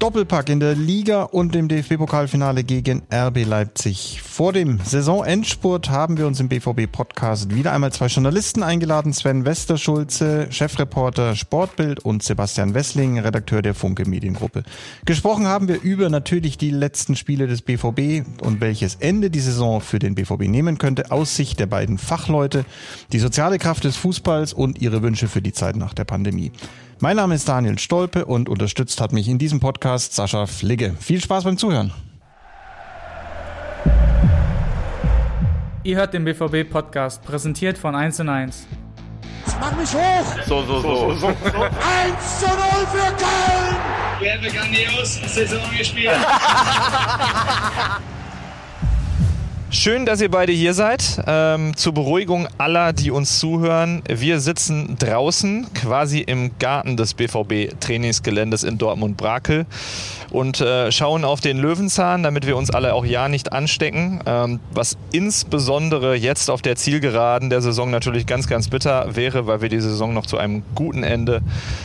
Doppelpack in der Liga und im DFB-Pokalfinale gegen RB Leipzig. Vor dem Saisonendspurt haben wir uns im BVB-Podcast wieder einmal zwei Journalisten eingeladen. Sven Westerschulze, Chefreporter Sportbild und Sebastian Wessling, Redakteur der Funke Mediengruppe. Gesprochen haben wir über natürlich die letzten Spiele des BVB und welches Ende die Saison für den BVB nehmen könnte aus Sicht der beiden Fachleute, die soziale Kraft des Fußballs und ihre Wünsche für die Zeit nach der Pandemie. Mein Name ist Daniel Stolpe und unterstützt hat mich in diesem Podcast Sascha Fligge. Viel Spaß beim Zuhören. Ihr hört den BVB-Podcast, präsentiert von 1 und 1. Mach mich hoch! So, so, so. so. 1 zu 0 für Köln! Wir haben grandios Saison gespielt. Schön, dass ihr beide hier seid. Ähm, zur Beruhigung aller, die uns zuhören. Wir sitzen draußen, quasi im Garten des BVB-Trainingsgeländes in Dortmund-Brakel und äh, schauen auf den Löwenzahn, damit wir uns alle auch ja nicht anstecken. Ähm, was insbesondere jetzt auf der Zielgeraden der Saison natürlich ganz, ganz bitter wäre, weil wir die Saison noch zu einem guten Ende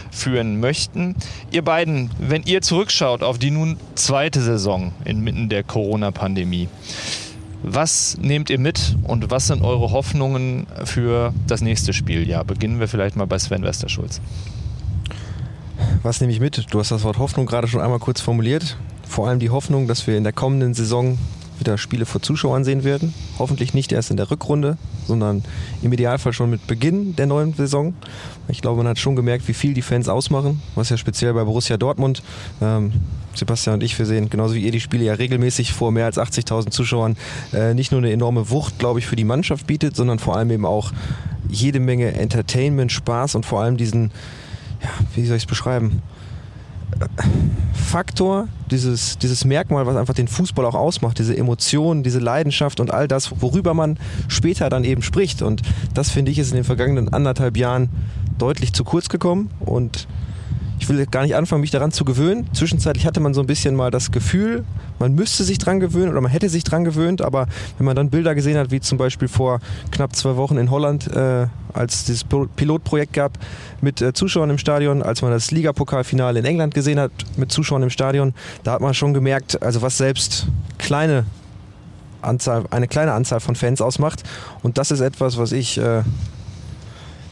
führen möchten. Ihr beiden, wenn ihr zurückschaut auf die nun zweite Saison inmitten der Corona-Pandemie, was nehmt ihr mit und was sind eure Hoffnungen für das nächste Spieljahr? Beginnen wir vielleicht mal bei Sven Westerschulz. Was nehme ich mit? Du hast das Wort Hoffnung gerade schon einmal kurz formuliert. Vor allem die Hoffnung, dass wir in der kommenden Saison wieder Spiele vor Zuschauern sehen werden. Hoffentlich nicht erst in der Rückrunde, sondern im Idealfall schon mit Beginn der neuen Saison. Ich glaube, man hat schon gemerkt, wie viel die Fans ausmachen, was ja speziell bei Borussia Dortmund, ähm, Sebastian und ich, wir sehen, genauso wie ihr die Spiele ja regelmäßig vor mehr als 80.000 Zuschauern, äh, nicht nur eine enorme Wucht, glaube ich, für die Mannschaft bietet, sondern vor allem eben auch jede Menge Entertainment, Spaß und vor allem diesen, ja, wie soll ich es beschreiben? Faktor, dieses, dieses Merkmal, was einfach den Fußball auch ausmacht, diese Emotionen, diese Leidenschaft und all das, worüber man später dann eben spricht. Und das finde ich ist in den vergangenen anderthalb Jahren deutlich zu kurz gekommen und ich will gar nicht anfangen, mich daran zu gewöhnen. Zwischenzeitlich hatte man so ein bisschen mal das Gefühl, man müsste sich dran gewöhnen oder man hätte sich dran gewöhnt, aber wenn man dann Bilder gesehen hat, wie zum Beispiel vor knapp zwei Wochen in Holland, äh, als es dieses Pilotprojekt gab mit äh, Zuschauern im Stadion, als man das Ligapokalfinale in England gesehen hat mit Zuschauern im Stadion, da hat man schon gemerkt, also was selbst kleine Anzahl, eine kleine Anzahl von Fans ausmacht. Und das ist etwas, was ich äh,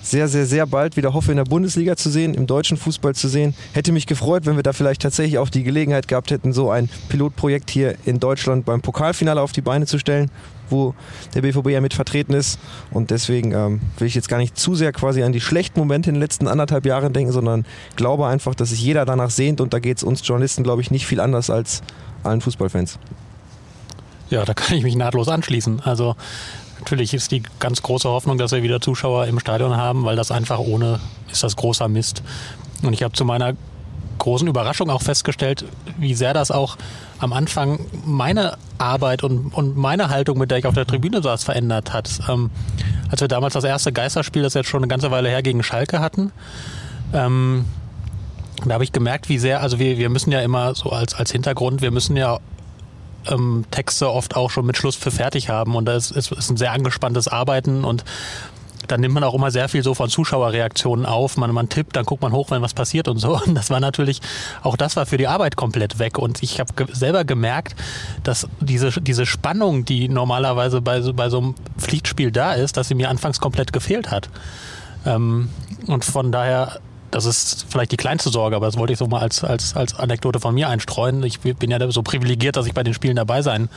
sehr, sehr, sehr bald wieder hoffe, in der Bundesliga zu sehen, im deutschen Fußball zu sehen. Hätte mich gefreut, wenn wir da vielleicht tatsächlich auch die Gelegenheit gehabt hätten, so ein Pilotprojekt hier in Deutschland beim Pokalfinale auf die Beine zu stellen, wo der BVB ja mit vertreten ist. Und deswegen ähm, will ich jetzt gar nicht zu sehr quasi an die schlechten Momente in den letzten anderthalb Jahren denken, sondern glaube einfach, dass sich jeder danach sehnt und da geht es uns Journalisten, glaube ich, nicht viel anders als allen Fußballfans. Ja, da kann ich mich nahtlos anschließen. Also Natürlich ist die ganz große Hoffnung, dass wir wieder Zuschauer im Stadion haben, weil das einfach ohne ist das großer Mist. Und ich habe zu meiner großen Überraschung auch festgestellt, wie sehr das auch am Anfang meine Arbeit und, und meine Haltung, mit der ich auf der Tribüne saß, verändert hat. Ähm, als wir damals das erste Geisterspiel, das jetzt schon eine ganze Weile her, gegen Schalke hatten, ähm, da habe ich gemerkt, wie sehr, also wir, wir müssen ja immer so als, als Hintergrund, wir müssen ja ähm, Texte oft auch schon mit Schluss für fertig haben und das ist, ist ein sehr angespanntes Arbeiten und dann nimmt man auch immer sehr viel so von Zuschauerreaktionen auf. Man, man tippt, dann guckt man hoch, wenn was passiert und so. Und das war natürlich, auch das war für die Arbeit komplett weg. Und ich habe ge selber gemerkt, dass diese, diese Spannung, die normalerweise bei, so, bei so einem Pflichtspiel da ist, dass sie mir anfangs komplett gefehlt hat. Ähm, und von daher das ist vielleicht die kleinste Sorge, aber das wollte ich so mal als, als, als Anekdote von mir einstreuen. Ich bin ja so privilegiert, dass ich bei den Spielen dabei sein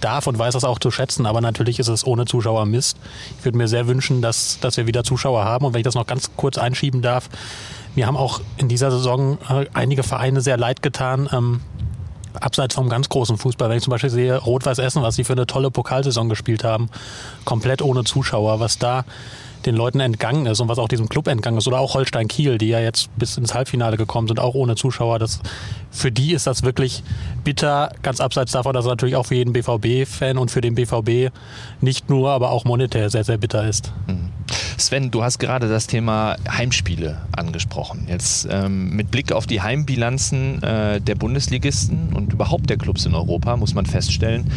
darf und weiß das auch zu schätzen, aber natürlich ist es ohne Zuschauer Mist. Ich würde mir sehr wünschen, dass, dass wir wieder Zuschauer haben und wenn ich das noch ganz kurz einschieben darf, mir haben auch in dieser Saison äh, einige Vereine sehr leid getan, ähm, abseits vom ganz großen Fußball. Wenn ich zum Beispiel sehe, Rot-Weiß Essen, was sie für eine tolle Pokalsaison gespielt haben, komplett ohne Zuschauer, was da den Leuten entgangen ist und was auch diesem Club entgangen ist. Oder auch Holstein Kiel, die ja jetzt bis ins Halbfinale gekommen sind, auch ohne Zuschauer. Das, für die ist das wirklich bitter, ganz abseits davon, dass es natürlich auch für jeden BVB-Fan und für den BVB nicht nur, aber auch monetär sehr, sehr bitter ist. Mhm. Sven, du hast gerade das Thema Heimspiele angesprochen. Jetzt ähm, mit Blick auf die Heimbilanzen äh, der Bundesligisten und überhaupt der Clubs in Europa muss man feststellen,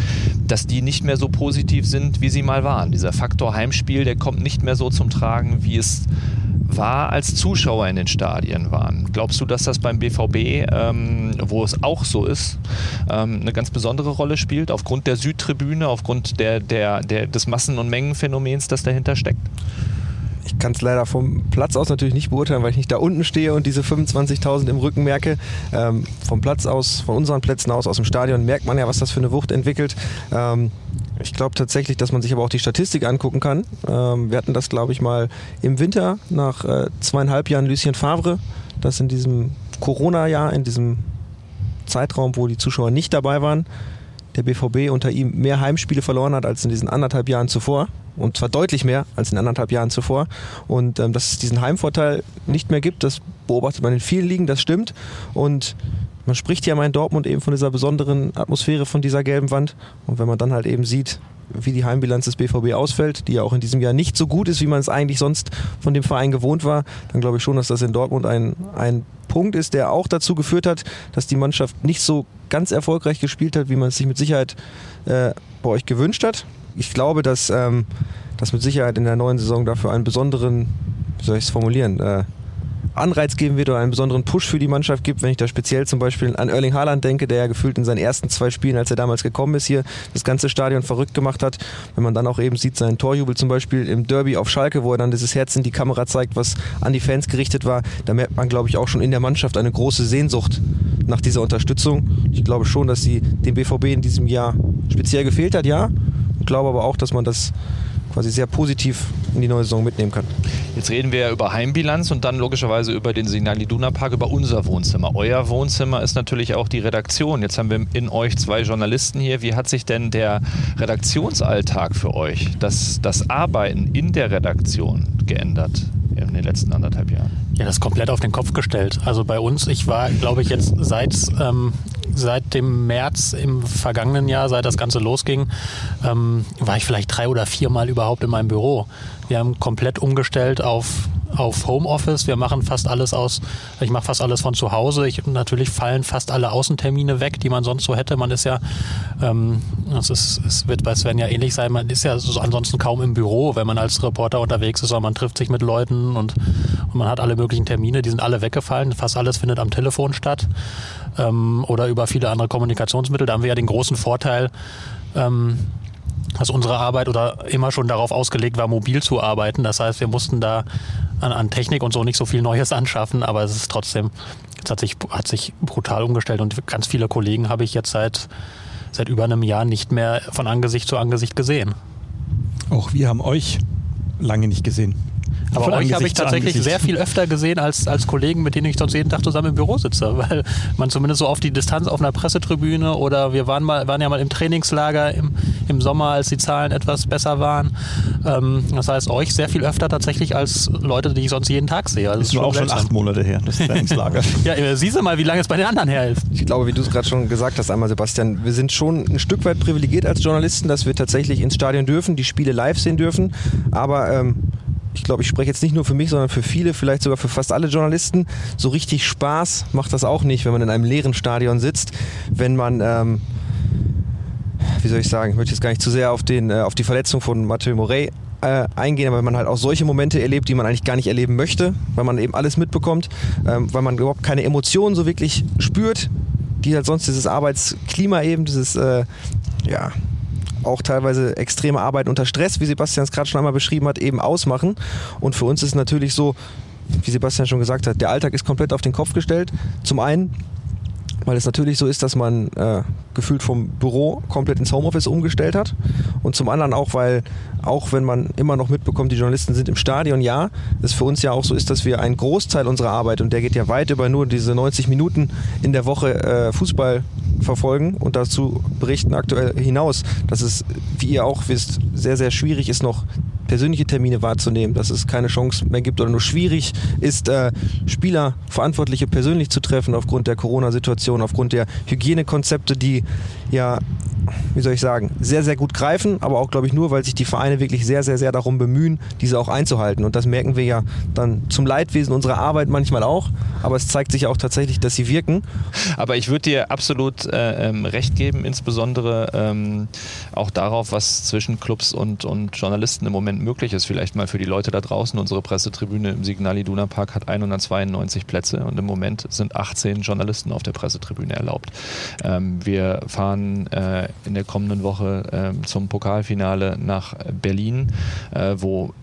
dass die nicht mehr so positiv sind, wie sie mal waren. Dieser Faktor Heimspiel, der kommt nicht mehr so zum Tragen, wie es war, als Zuschauer in den Stadien waren. Glaubst du, dass das beim BVB, ähm, wo es auch so ist, ähm, eine ganz besondere Rolle spielt, aufgrund der Südtribüne, aufgrund der, der, der, des Massen- und Mengenphänomens, das dahinter steckt? Ich kann es leider vom Platz aus natürlich nicht beurteilen, weil ich nicht da unten stehe und diese 25.000 im Rücken merke. Ähm, vom Platz aus, von unseren Plätzen aus, aus dem Stadion merkt man ja, was das für eine Wucht entwickelt. Ähm, ich glaube tatsächlich, dass man sich aber auch die Statistik angucken kann. Ähm, wir hatten das, glaube ich, mal im Winter nach äh, zweieinhalb Jahren Lucien Favre, das in diesem Corona-Jahr, in diesem Zeitraum, wo die Zuschauer nicht dabei waren, der BVB unter ihm mehr Heimspiele verloren hat als in diesen anderthalb Jahren zuvor. Und zwar deutlich mehr als in anderthalb Jahren zuvor. Und ähm, dass es diesen Heimvorteil nicht mehr gibt, das beobachtet man in vielen Ligen, das stimmt. Und man spricht ja mal in Dortmund eben von dieser besonderen Atmosphäre von dieser gelben Wand. Und wenn man dann halt eben sieht, wie die Heimbilanz des BVB ausfällt, die ja auch in diesem Jahr nicht so gut ist, wie man es eigentlich sonst von dem Verein gewohnt war, dann glaube ich schon, dass das in Dortmund ein, ein Punkt ist, der auch dazu geführt hat, dass die Mannschaft nicht so ganz erfolgreich gespielt hat, wie man es sich mit Sicherheit äh, bei euch gewünscht hat. Ich glaube, dass ähm, das mit Sicherheit in der neuen Saison dafür einen besonderen, wie soll ich es formulieren, äh, Anreiz geben wird oder einen besonderen Push für die Mannschaft gibt, wenn ich da speziell zum Beispiel an Erling Haaland denke, der ja gefühlt in seinen ersten zwei Spielen, als er damals gekommen ist, hier das ganze Stadion verrückt gemacht hat. Wenn man dann auch eben sieht, seinen Torjubel zum Beispiel im Derby auf Schalke, wo er dann dieses Herz in die Kamera zeigt, was an die Fans gerichtet war, da merkt man, glaube ich, auch schon in der Mannschaft eine große Sehnsucht nach dieser Unterstützung. Ich glaube schon, dass sie dem BVB in diesem Jahr speziell gefehlt hat, ja. Ich glaube aber auch, dass man das quasi sehr positiv in die neue Saison mitnehmen kann. Jetzt reden wir ja über Heimbilanz und dann logischerweise über den Signal Iduna Park, über unser Wohnzimmer. Euer Wohnzimmer ist natürlich auch die Redaktion. Jetzt haben wir in euch zwei Journalisten hier. Wie hat sich denn der Redaktionsalltag für euch, das, das Arbeiten in der Redaktion geändert in den letzten anderthalb Jahren? Ja, das ist komplett auf den Kopf gestellt. Also bei uns, ich war, glaube ich, jetzt seit ähm, seit dem März im vergangenen Jahr, seit das Ganze losging, ähm, war ich vielleicht drei oder viermal überhaupt in meinem Büro. Wir haben komplett umgestellt auf auf Homeoffice. Wir machen fast alles aus, ich mache fast alles von zu Hause. Ich, natürlich fallen fast alle Außentermine weg, die man sonst so hätte. Man ist ja, ähm, es, ist, es wird bei Sven ja ähnlich sein, man ist ja so ansonsten kaum im Büro, wenn man als Reporter unterwegs ist, sondern man trifft sich mit Leuten und, und man hat alle möglichen Termine, die sind alle weggefallen. Fast alles findet am Telefon statt ähm, oder über viele andere Kommunikationsmittel. Da haben wir ja den großen Vorteil, ähm, dass unsere Arbeit oder immer schon darauf ausgelegt war, mobil zu arbeiten. Das heißt, wir mussten da an, an Technik und so nicht so viel Neues anschaffen, aber es ist trotzdem, es hat sich, hat sich brutal umgestellt und ganz viele Kollegen habe ich jetzt seit, seit über einem Jahr nicht mehr von Angesicht zu Angesicht gesehen. Auch wir haben euch lange nicht gesehen. Aber Von euch habe ich tatsächlich sehr viel öfter gesehen als, als Kollegen, mit denen ich sonst jeden Tag zusammen im Büro sitze, weil man zumindest so auf die Distanz auf einer Pressetribüne oder wir waren mal, waren ja mal im Trainingslager im, im Sommer, als die Zahlen etwas besser waren. Ähm, das heißt, euch sehr viel öfter tatsächlich als Leute, die ich sonst jeden Tag sehe. Also das ist schon auch schon acht Monate her, das Trainingslager. ja, siehst du mal, wie lange es bei den anderen her ist. Ich glaube, wie du es gerade schon gesagt hast, einmal Sebastian, wir sind schon ein Stück weit privilegiert als Journalisten, dass wir tatsächlich ins Stadion dürfen, die Spiele live sehen dürfen. Aber ähm, ich glaube, ich spreche jetzt nicht nur für mich, sondern für viele, vielleicht sogar für fast alle Journalisten. So richtig Spaß macht das auch nicht, wenn man in einem leeren Stadion sitzt, wenn man, ähm, wie soll ich sagen, ich möchte jetzt gar nicht zu sehr auf, den, äh, auf die Verletzung von Mathieu Morey äh, eingehen, aber wenn man halt auch solche Momente erlebt, die man eigentlich gar nicht erleben möchte, weil man eben alles mitbekommt, ähm, weil man überhaupt keine Emotionen so wirklich spürt, die halt sonst dieses Arbeitsklima eben, dieses, äh, ja, auch teilweise extreme Arbeit unter Stress, wie Sebastian es gerade schon einmal beschrieben hat, eben ausmachen. Und für uns ist es natürlich so, wie Sebastian schon gesagt hat, der Alltag ist komplett auf den Kopf gestellt. Zum einen, weil es natürlich so ist, dass man äh, gefühlt vom Büro komplett ins Homeoffice umgestellt hat. Und zum anderen auch, weil auch wenn man immer noch mitbekommt, die Journalisten sind im Stadion, ja, es für uns ja auch so ist, dass wir einen Großteil unserer Arbeit, und der geht ja weit über nur diese 90 Minuten in der Woche äh, Fußball verfolgen und dazu berichten aktuell hinaus, dass es, wie ihr auch wisst, sehr, sehr schwierig ist, noch persönliche Termine wahrzunehmen, dass es keine Chance mehr gibt oder nur schwierig ist, äh, Spieler, Verantwortliche persönlich zu treffen aufgrund der Corona-Situation, aufgrund der Hygienekonzepte, die ja wie soll ich sagen, sehr, sehr gut greifen, aber auch, glaube ich, nur, weil sich die Vereine wirklich sehr, sehr, sehr darum bemühen, diese auch einzuhalten. Und das merken wir ja dann zum Leidwesen unserer Arbeit manchmal auch, aber es zeigt sich ja auch tatsächlich, dass sie wirken. Aber ich würde dir absolut äh, ähm, recht geben, insbesondere ähm, auch darauf, was zwischen Clubs und, und Journalisten im Moment Moment möglich ist. Vielleicht mal für die Leute da draußen. Unsere Pressetribüne im Signal Iduna Park hat 192 Plätze und im Moment sind 18 Journalisten auf der Pressetribüne erlaubt. Ähm, wir fahren äh, in der kommenden Woche äh, zum Pokalfinale nach Berlin, äh, wo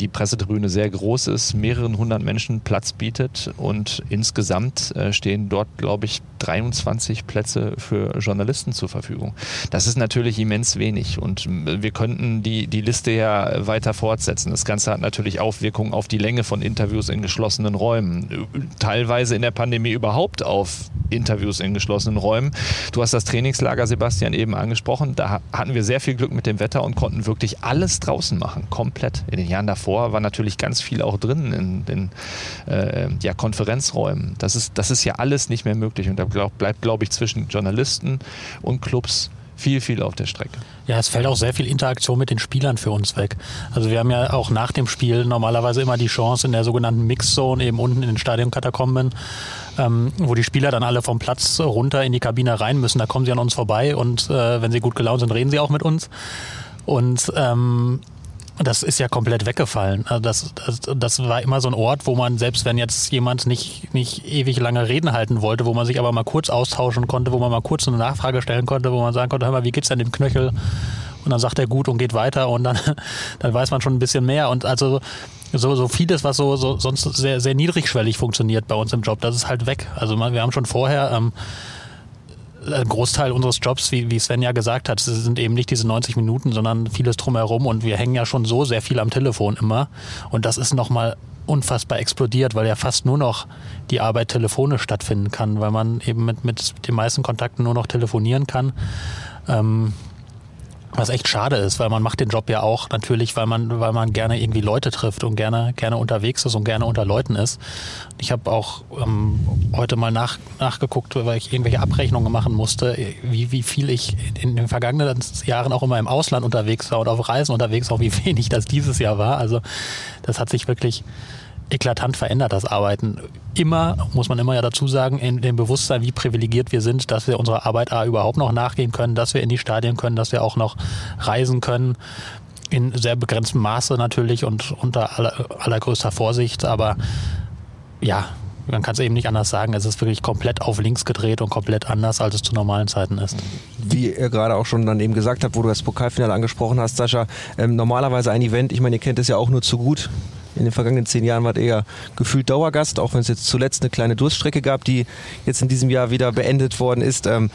die Pressetribüne sehr groß ist, mehreren hundert Menschen Platz bietet und insgesamt äh, stehen dort, glaube ich, 23 Plätze für Journalisten zur Verfügung. Das ist natürlich immens wenig und wir könnten die, die Liste ja weiter fortsetzen. Das Ganze hat natürlich Aufwirkungen auf die Länge von Interviews in geschlossenen Räumen, teilweise in der Pandemie überhaupt auf Interviews in geschlossenen Räumen. Du hast das Trainingslager, Sebastian, eben angesprochen. Da hatten wir sehr viel Glück mit dem Wetter und konnten wirklich alles draußen machen, komplett. In den Jahren davor war natürlich ganz viel auch drin in den äh, ja, Konferenzräumen. Das ist, das ist ja alles nicht mehr möglich und da glaub, bleibt, glaube ich, zwischen Journalisten und Clubs viel, viel auf der Strecke. Ja, es fällt auch sehr viel Interaktion mit den Spielern für uns weg. Also wir haben ja auch nach dem Spiel normalerweise immer die Chance in der sogenannten Mixzone eben unten in den Stadionkatakomben, ähm, wo die Spieler dann alle vom Platz runter in die Kabine rein müssen. Da kommen sie an uns vorbei und äh, wenn sie gut gelaunt sind, reden sie auch mit uns. Und ähm, das ist ja komplett weggefallen. Also das, das, das war immer so ein Ort, wo man, selbst wenn jetzt jemand nicht, nicht ewig lange Reden halten wollte, wo man sich aber mal kurz austauschen konnte, wo man mal kurz eine Nachfrage stellen konnte, wo man sagen konnte, hör mal, wie geht's denn dem Knöchel? Und dann sagt er gut und geht weiter und dann, dann weiß man schon ein bisschen mehr. Und also so, so vieles, was so, so sonst sehr, sehr niedrigschwellig funktioniert bei uns im Job, das ist halt weg. Also wir haben schon vorher ähm, ein Großteil unseres Jobs, wie, wie Sven ja gesagt hat, sind eben nicht diese 90 Minuten, sondern vieles drumherum und wir hängen ja schon so sehr viel am Telefon immer und das ist nochmal unfassbar explodiert, weil ja fast nur noch die Arbeit telefonisch stattfinden kann, weil man eben mit, mit den meisten Kontakten nur noch telefonieren kann. Ähm, was echt schade ist, weil man macht den Job ja auch natürlich, weil man, weil man gerne irgendwie Leute trifft und gerne, gerne unterwegs ist und gerne unter Leuten ist. Ich habe auch ähm, heute mal nach, nachgeguckt, weil ich irgendwelche Abrechnungen machen musste, wie, wie viel ich in den vergangenen Jahren auch immer im Ausland unterwegs war und auf Reisen unterwegs, auch wie wenig das dieses Jahr war. Also das hat sich wirklich eklatant verändert, das Arbeiten. Immer, muss man immer ja dazu sagen, in dem Bewusstsein, wie privilegiert wir sind, dass wir unserer Arbeit A überhaupt noch nachgehen können, dass wir in die Stadien können, dass wir auch noch reisen können. In sehr begrenztem Maße natürlich und unter aller, allergrößter Vorsicht, aber ja, man kann es eben nicht anders sagen. Es ist wirklich komplett auf links gedreht und komplett anders, als es zu normalen Zeiten ist. Wie ihr gerade auch schon dann eben gesagt habt, wo du das Pokalfinale angesprochen hast, Sascha, ähm, normalerweise ein Event, ich meine, ihr kennt es ja auch nur zu gut, in den vergangenen zehn Jahren wart ihr ja gefühlt Dauergast, auch wenn es jetzt zuletzt eine kleine Durststrecke gab, die jetzt in diesem Jahr wieder beendet worden ist. Ähm,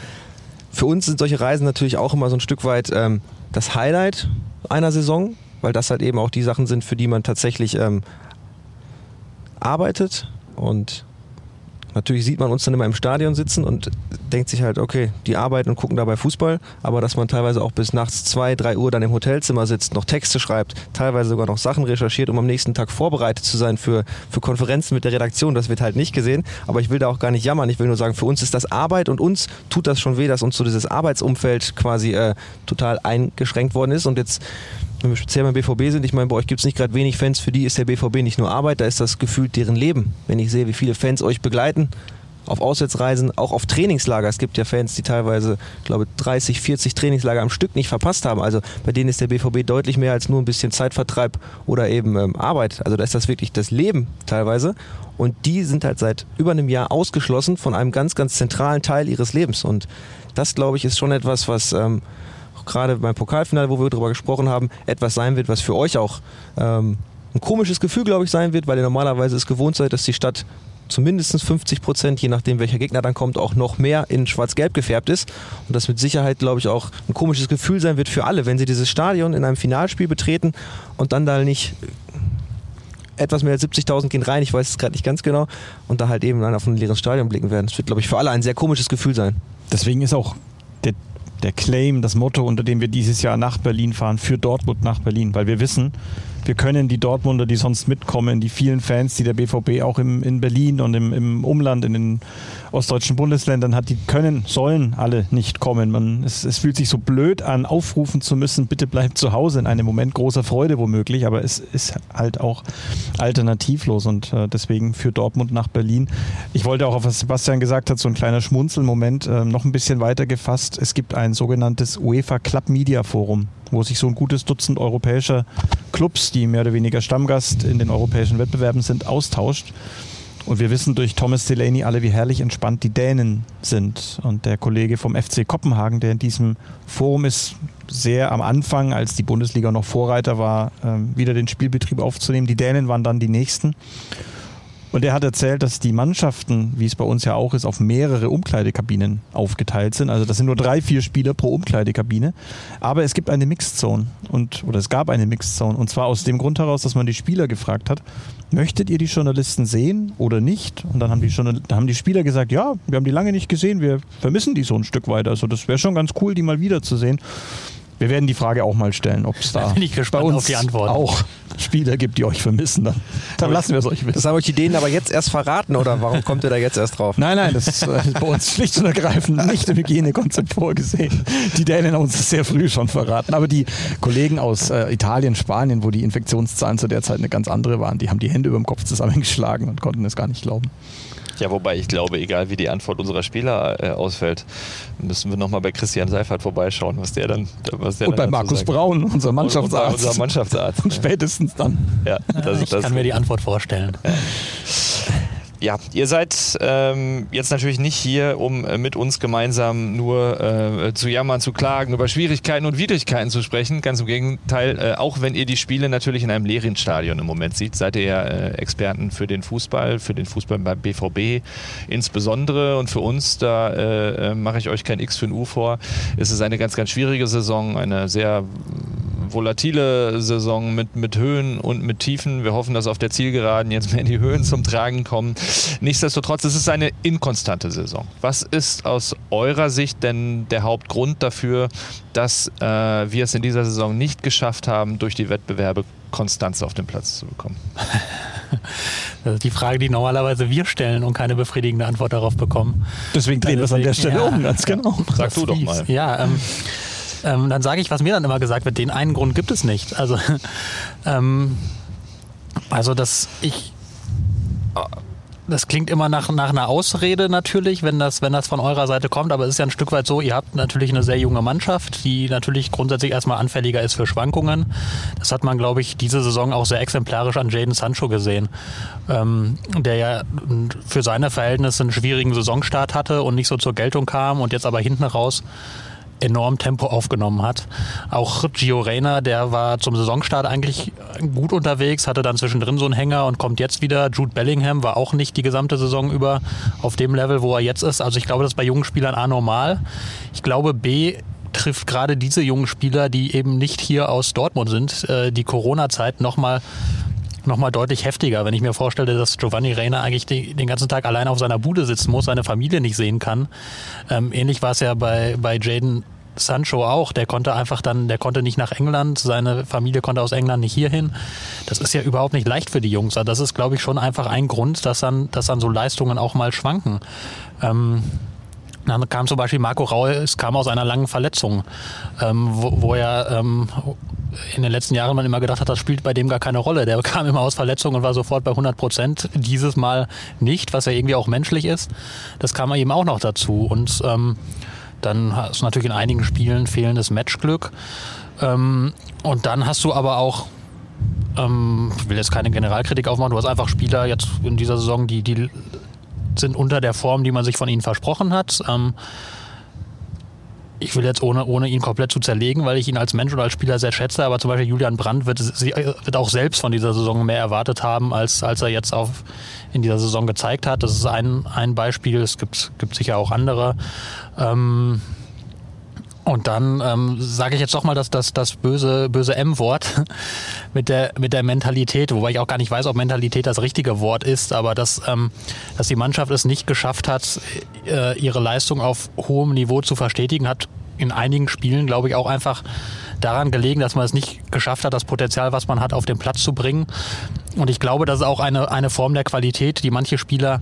für uns sind solche Reisen natürlich auch immer so ein Stück weit ähm, das Highlight einer Saison, weil das halt eben auch die Sachen sind, für die man tatsächlich ähm, arbeitet und Natürlich sieht man uns dann immer im Stadion sitzen und denkt sich halt, okay, die arbeiten und gucken dabei Fußball, aber dass man teilweise auch bis nachts zwei, drei Uhr dann im Hotelzimmer sitzt, noch Texte schreibt, teilweise sogar noch Sachen recherchiert, um am nächsten Tag vorbereitet zu sein für, für Konferenzen mit der Redaktion, das wird halt nicht gesehen. Aber ich will da auch gar nicht jammern. Ich will nur sagen, für uns ist das Arbeit und uns tut das schon weh, dass uns so dieses Arbeitsumfeld quasi äh, total eingeschränkt worden ist. Und jetzt wenn wir speziell beim BVB sind, ich meine, bei euch gibt es nicht gerade wenig Fans, für die ist der BVB nicht nur Arbeit, da ist das gefühlt deren Leben. Wenn ich sehe, wie viele Fans euch begleiten, auf Auswärtsreisen, auch auf Trainingslager. Es gibt ja Fans, die teilweise, ich glaube, 30, 40 Trainingslager am Stück nicht verpasst haben. Also bei denen ist der BVB deutlich mehr als nur ein bisschen Zeitvertreib oder eben ähm, Arbeit. Also da ist das wirklich das Leben teilweise. Und die sind halt seit über einem Jahr ausgeschlossen von einem ganz, ganz zentralen Teil ihres Lebens. Und das, glaube ich, ist schon etwas, was ähm, gerade beim Pokalfinale, wo wir darüber gesprochen haben, etwas sein wird, was für euch auch ähm, ein komisches Gefühl, glaube ich, sein wird, weil ihr normalerweise es gewohnt seid, dass die Stadt zumindest 50 Prozent, je nachdem welcher Gegner dann kommt, auch noch mehr in schwarz-gelb gefärbt ist. Und das mit Sicherheit, glaube ich, auch ein komisches Gefühl sein wird für alle, wenn sie dieses Stadion in einem Finalspiel betreten und dann da nicht etwas mehr als 70.000 gehen rein, ich weiß es gerade nicht ganz genau, und da halt eben dann auf ein leeres Stadion blicken werden. Das wird, glaube ich, für alle ein sehr komisches Gefühl sein. Deswegen ist auch der der Claim, das Motto, unter dem wir dieses Jahr nach Berlin fahren, für Dortmund nach Berlin, weil wir wissen, wir können die Dortmunder, die sonst mitkommen, die vielen Fans, die der BVB auch im, in Berlin und im, im Umland, in den ostdeutschen Bundesländern hat, die können, sollen alle nicht kommen. Man, es, es fühlt sich so blöd an, aufrufen zu müssen, bitte bleibt zu Hause in einem Moment großer Freude womöglich, aber es ist halt auch alternativlos und äh, deswegen für Dortmund nach Berlin. Ich wollte auch auf was Sebastian gesagt hat, so ein kleiner Schmunzelmoment, äh, noch ein bisschen weiter gefasst. Es gibt ein sogenanntes UEFA Club Media Forum, wo sich so ein gutes Dutzend europäischer Clubs Die mehr oder weniger Stammgast in den europäischen Wettbewerben sind, austauscht. Und wir wissen durch Thomas Delaney alle, wie herrlich entspannt die Dänen sind. Und der Kollege vom FC Kopenhagen, der in diesem Forum ist, sehr am Anfang, als die Bundesliga noch Vorreiter war, ähm, wieder den Spielbetrieb aufzunehmen. Die Dänen waren dann die nächsten. Und er hat erzählt, dass die Mannschaften, wie es bei uns ja auch ist, auf mehrere Umkleidekabinen aufgeteilt sind. Also das sind nur drei, vier Spieler pro Umkleidekabine. Aber es gibt eine Mixed Zone und oder es gab eine Mixed Zone. Und zwar aus dem Grund heraus, dass man die Spieler gefragt hat, möchtet ihr die Journalisten sehen oder nicht? Und dann haben die, Journal haben die Spieler gesagt, ja, wir haben die lange nicht gesehen, wir vermissen die so ein Stück weit. Also das wäre schon ganz cool, die mal wiederzusehen. Wir werden die Frage auch mal stellen, ob es da, bin ich gespannt bei uns auf die Antwort. auch Spieler gibt, die euch vermissen. Dann, dann lassen wir es euch wissen. Das haben euch die Dänen aber jetzt erst verraten oder warum kommt ihr da jetzt erst drauf? Nein, nein, das ist äh, bei uns schlicht und ergreifend nicht im Hygienekonzept vorgesehen. Die Dänen haben uns das sehr früh schon verraten. Aber die Kollegen aus äh, Italien, Spanien, wo die Infektionszahlen zu der Zeit eine ganz andere waren, die haben die Hände über dem Kopf zusammengeschlagen und konnten es gar nicht glauben. Ja, wobei ich glaube, egal wie die Antwort unserer Spieler äh, ausfällt, müssen wir nochmal bei Christian Seifert vorbeischauen, was der dann. Was der und bei dann dazu Markus sagt. Braun, unser Mannschaftsarzt. Und bei unser Mannschaftsarzt. Und spätestens dann. Ja, das, ich das, kann mir die Antwort vorstellen. Ja, ihr seid ähm, jetzt natürlich nicht hier, um äh, mit uns gemeinsam nur äh, zu jammern, zu klagen, über Schwierigkeiten und Widrigkeiten zu sprechen. Ganz im Gegenteil, äh, auch wenn ihr die Spiele natürlich in einem leeren Stadion im Moment seht, seid ihr ja äh, Experten für den Fußball, für den Fußball beim BVB insbesondere. Und für uns, da äh, äh, mache ich euch kein X für ein U vor, ist es eine ganz, ganz schwierige Saison, eine sehr volatile Saison mit, mit Höhen und mit Tiefen. Wir hoffen, dass auf der Zielgeraden jetzt mehr die Höhen zum Tragen kommen. Nichtsdestotrotz, es ist eine inkonstante Saison. Was ist aus eurer Sicht denn der Hauptgrund dafür, dass äh, wir es in dieser Saison nicht geschafft haben, durch die Wettbewerbe Konstanz auf den Platz zu bekommen? Das ist die Frage, die normalerweise wir stellen und keine befriedigende Antwort darauf bekommen. Deswegen drehen wir es an der Stelle Ja. um, ganz genau. Sag du doch mal. Ja, ähm, ähm, dann sage ich, was mir dann immer gesagt wird, den einen Grund gibt es nicht. Also, ähm, also dass ich das klingt immer nach, nach einer Ausrede natürlich, wenn das, wenn das von eurer Seite kommt, aber es ist ja ein Stück weit so, ihr habt natürlich eine sehr junge Mannschaft, die natürlich grundsätzlich erstmal anfälliger ist für Schwankungen. Das hat man, glaube ich, diese Saison auch sehr exemplarisch an Jaden Sancho gesehen, ähm, der ja für seine Verhältnisse einen schwierigen Saisonstart hatte und nicht so zur Geltung kam und jetzt aber hinten raus enorm Tempo aufgenommen hat. Auch Gio Reyna, der war zum Saisonstart eigentlich gut unterwegs, hatte dann zwischendrin so einen Hänger und kommt jetzt wieder. Jude Bellingham war auch nicht die gesamte Saison über auf dem Level, wo er jetzt ist. Also ich glaube, das ist bei jungen Spielern A normal. Ich glaube B trifft gerade diese jungen Spieler, die eben nicht hier aus Dortmund sind, äh, die Corona-Zeit nochmal noch mal deutlich heftiger. Wenn ich mir vorstelle, dass Giovanni Reina eigentlich die, den ganzen Tag allein auf seiner Bude sitzen muss, seine Familie nicht sehen kann. Ähm, ähnlich war es ja bei, bei Jaden Sancho auch. Der konnte einfach dann, der konnte nicht nach England, seine Familie konnte aus England nicht hierhin. Das ist ja überhaupt nicht leicht für die Jungs. Also das ist, glaube ich, schon einfach ein Grund, dass dann, dass dann so Leistungen auch mal schwanken. Ähm, dann kam zum Beispiel Marco Reus, kam aus einer langen Verletzung, ähm, wo, wo er ähm, in den letzten Jahren man immer gedacht hat, das spielt bei dem gar keine Rolle. Der kam immer aus Verletzung und war sofort bei 100 Prozent. Dieses Mal nicht, was ja irgendwie auch menschlich ist. Das kam eben auch noch dazu. Und ähm, dann hast du natürlich in einigen Spielen fehlendes Matchglück. Ähm, und dann hast du aber auch ähm, ich will jetzt keine Generalkritik aufmachen, du hast einfach Spieler jetzt in dieser Saison, die, die sind unter der Form, die man sich von ihnen versprochen hat. Ähm, ich will jetzt ohne, ohne ihn komplett zu zerlegen, weil ich ihn als Mensch und als Spieler sehr schätze, aber zum Beispiel Julian Brandt wird, wird auch selbst von dieser Saison mehr erwartet haben, als, als er jetzt auf, in dieser Saison gezeigt hat. Das ist ein, ein Beispiel, es gibt, gibt sicher auch andere. Ähm, und dann ähm, sage ich jetzt doch mal das, das, das böse, böse M-Wort mit der, mit der Mentalität, wobei ich auch gar nicht weiß, ob Mentalität das richtige Wort ist, aber dass, ähm, dass die Mannschaft es nicht geschafft hat, äh, ihre Leistung auf hohem Niveau zu verstetigen, hat in einigen Spielen, glaube ich, auch einfach daran gelegen, dass man es nicht geschafft hat, das Potenzial, was man hat, auf den Platz zu bringen. Und ich glaube, das ist auch eine, eine Form der Qualität, die manche Spieler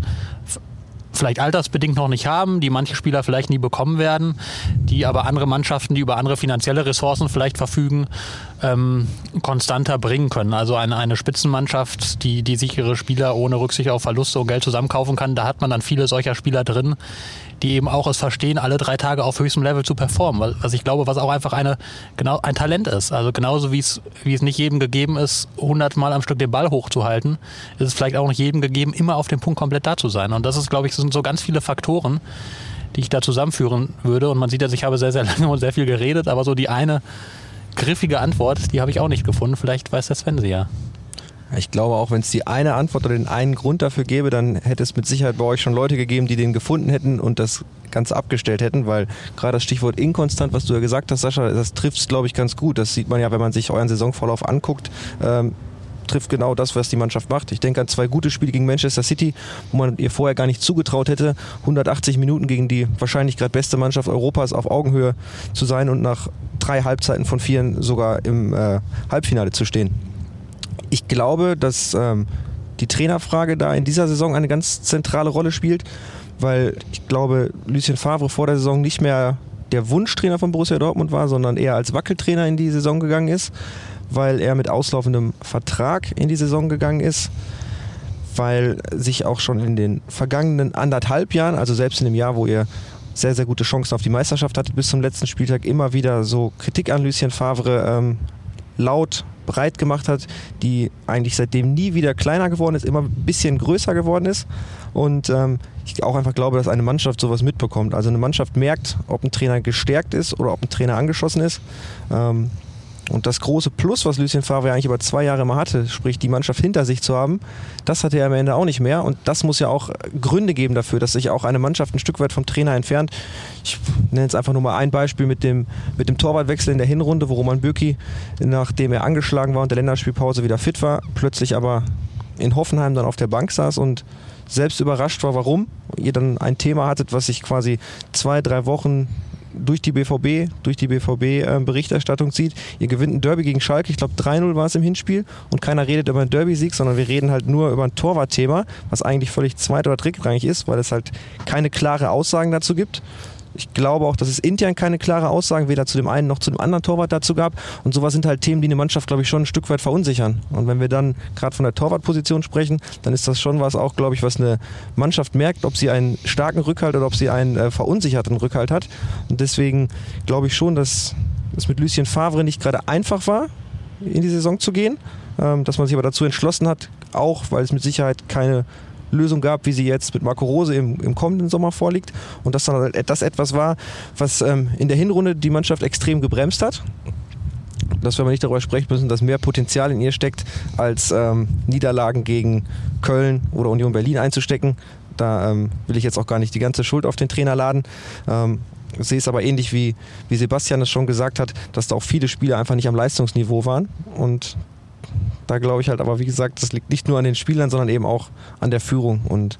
vielleicht altersbedingt noch nicht haben, die manche Spieler vielleicht nie bekommen werden, die aber andere Mannschaften, die über andere finanzielle Ressourcen vielleicht verfügen, ähm, konstanter bringen können. Also eine, eine Spitzenmannschaft, die, die sichere Spieler ohne Rücksicht auf Verluste und Geld zusammenkaufen kann, da hat man dann viele solcher Spieler drin, die eben auch es verstehen, alle drei Tage auf höchstem Level zu performen. Was ich glaube, was auch einfach eine, genau, ein Talent ist. Also genauso wie es, wie es nicht jedem gegeben ist, 100 Mal am Stück den Ball hochzuhalten, ist es vielleicht auch nicht jedem gegeben, immer auf dem Punkt komplett da zu sein. Und das ist, glaube ich, sind so ganz viele Faktoren, die ich da zusammenführen würde. Und man sieht jetzt, ich habe sehr, sehr lange und sehr viel geredet, aber so die eine griffige Antwort, die habe ich auch nicht gefunden. Vielleicht weiß der Sven sie ja. Ich glaube auch, wenn es die eine Antwort oder den einen Grund dafür gäbe, dann hätte es mit Sicherheit bei euch schon Leute gegeben, die den gefunden hätten und das Ganze abgestellt hätten, weil gerade das Stichwort inkonstant, was du ja gesagt hast, Sascha, das trifft es, glaube ich, ganz gut. Das sieht man ja, wenn man sich euren Saisonvorlauf anguckt. Ähm, trifft genau das, was die Mannschaft macht. Ich denke an zwei gute Spiele gegen Manchester City, wo man ihr vorher gar nicht zugetraut hätte, 180 Minuten gegen die wahrscheinlich gerade beste Mannschaft Europas auf Augenhöhe zu sein und nach drei Halbzeiten von vieren sogar im äh, Halbfinale zu stehen. Ich glaube, dass ähm, die Trainerfrage da in dieser Saison eine ganz zentrale Rolle spielt, weil ich glaube, Lucien Favre vor der Saison nicht mehr der Wunschtrainer von Borussia Dortmund war, sondern eher als Wackeltrainer in die Saison gegangen ist, weil er mit auslaufendem Vertrag in die Saison gegangen ist, weil sich auch schon in den vergangenen anderthalb Jahren, also selbst in dem Jahr, wo ihr sehr, sehr gute Chancen auf die Meisterschaft hattet bis zum letzten Spieltag, immer wieder so Kritik an Lucien Favre ähm, laut breit gemacht hat, die eigentlich seitdem nie wieder kleiner geworden ist, immer ein bisschen größer geworden ist. Und ähm, ich auch einfach glaube, dass eine Mannschaft sowas mitbekommt. Also eine Mannschaft merkt, ob ein Trainer gestärkt ist oder ob ein Trainer angeschossen ist. Ähm, und das große Plus, was Lucien Favre eigentlich über zwei Jahre immer hatte, sprich die Mannschaft hinter sich zu haben, das hatte er am Ende auch nicht mehr. Und das muss ja auch Gründe geben dafür, dass sich auch eine Mannschaft ein Stück weit vom Trainer entfernt. Ich nenne jetzt einfach nur mal ein Beispiel mit dem, mit dem Torwartwechsel in der Hinrunde, wo Roman Bürki, nachdem er angeschlagen war und der Länderspielpause wieder fit war, plötzlich aber in Hoffenheim dann auf der Bank saß und selbst überrascht war, warum ihr dann ein Thema hattet, was sich quasi zwei, drei Wochen durch die BVB, durch die BVB-Berichterstattung äh, zieht. Ihr gewinnt ein Derby gegen Schalke, ich glaube 3-0 war es im Hinspiel und keiner redet über einen Derby-Sieg, sondern wir reden halt nur über ein Torwartthema, was eigentlich völlig zweit- oder drittrangig ist, weil es halt keine klare Aussagen dazu gibt. Ich glaube auch, dass es intern keine klare Aussagen weder zu dem einen noch zu dem anderen Torwart dazu gab. Und sowas sind halt Themen, die eine Mannschaft, glaube ich, schon ein Stück weit verunsichern. Und wenn wir dann gerade von der Torwartposition sprechen, dann ist das schon was auch, glaube ich, was eine Mannschaft merkt, ob sie einen starken Rückhalt oder ob sie einen äh, verunsicherten Rückhalt hat. Und deswegen glaube ich schon, dass es mit Lucien Favre nicht gerade einfach war, in die Saison zu gehen. Ähm, dass man sich aber dazu entschlossen hat, auch weil es mit Sicherheit keine Lösung gab, wie sie jetzt mit Marco Rose im, im kommenden Sommer vorliegt. Und dass dann halt das etwas war, was ähm, in der Hinrunde die Mannschaft extrem gebremst hat. Dass wir aber nicht darüber sprechen müssen, dass mehr Potenzial in ihr steckt, als ähm, Niederlagen gegen Köln oder Union Berlin einzustecken. Da ähm, will ich jetzt auch gar nicht die ganze Schuld auf den Trainer laden. Ähm, ich sehe es aber ähnlich wie, wie Sebastian es schon gesagt hat, dass da auch viele Spiele einfach nicht am Leistungsniveau waren. Und da glaube ich halt aber, wie gesagt, das liegt nicht nur an den Spielern, sondern eben auch an der Führung. Und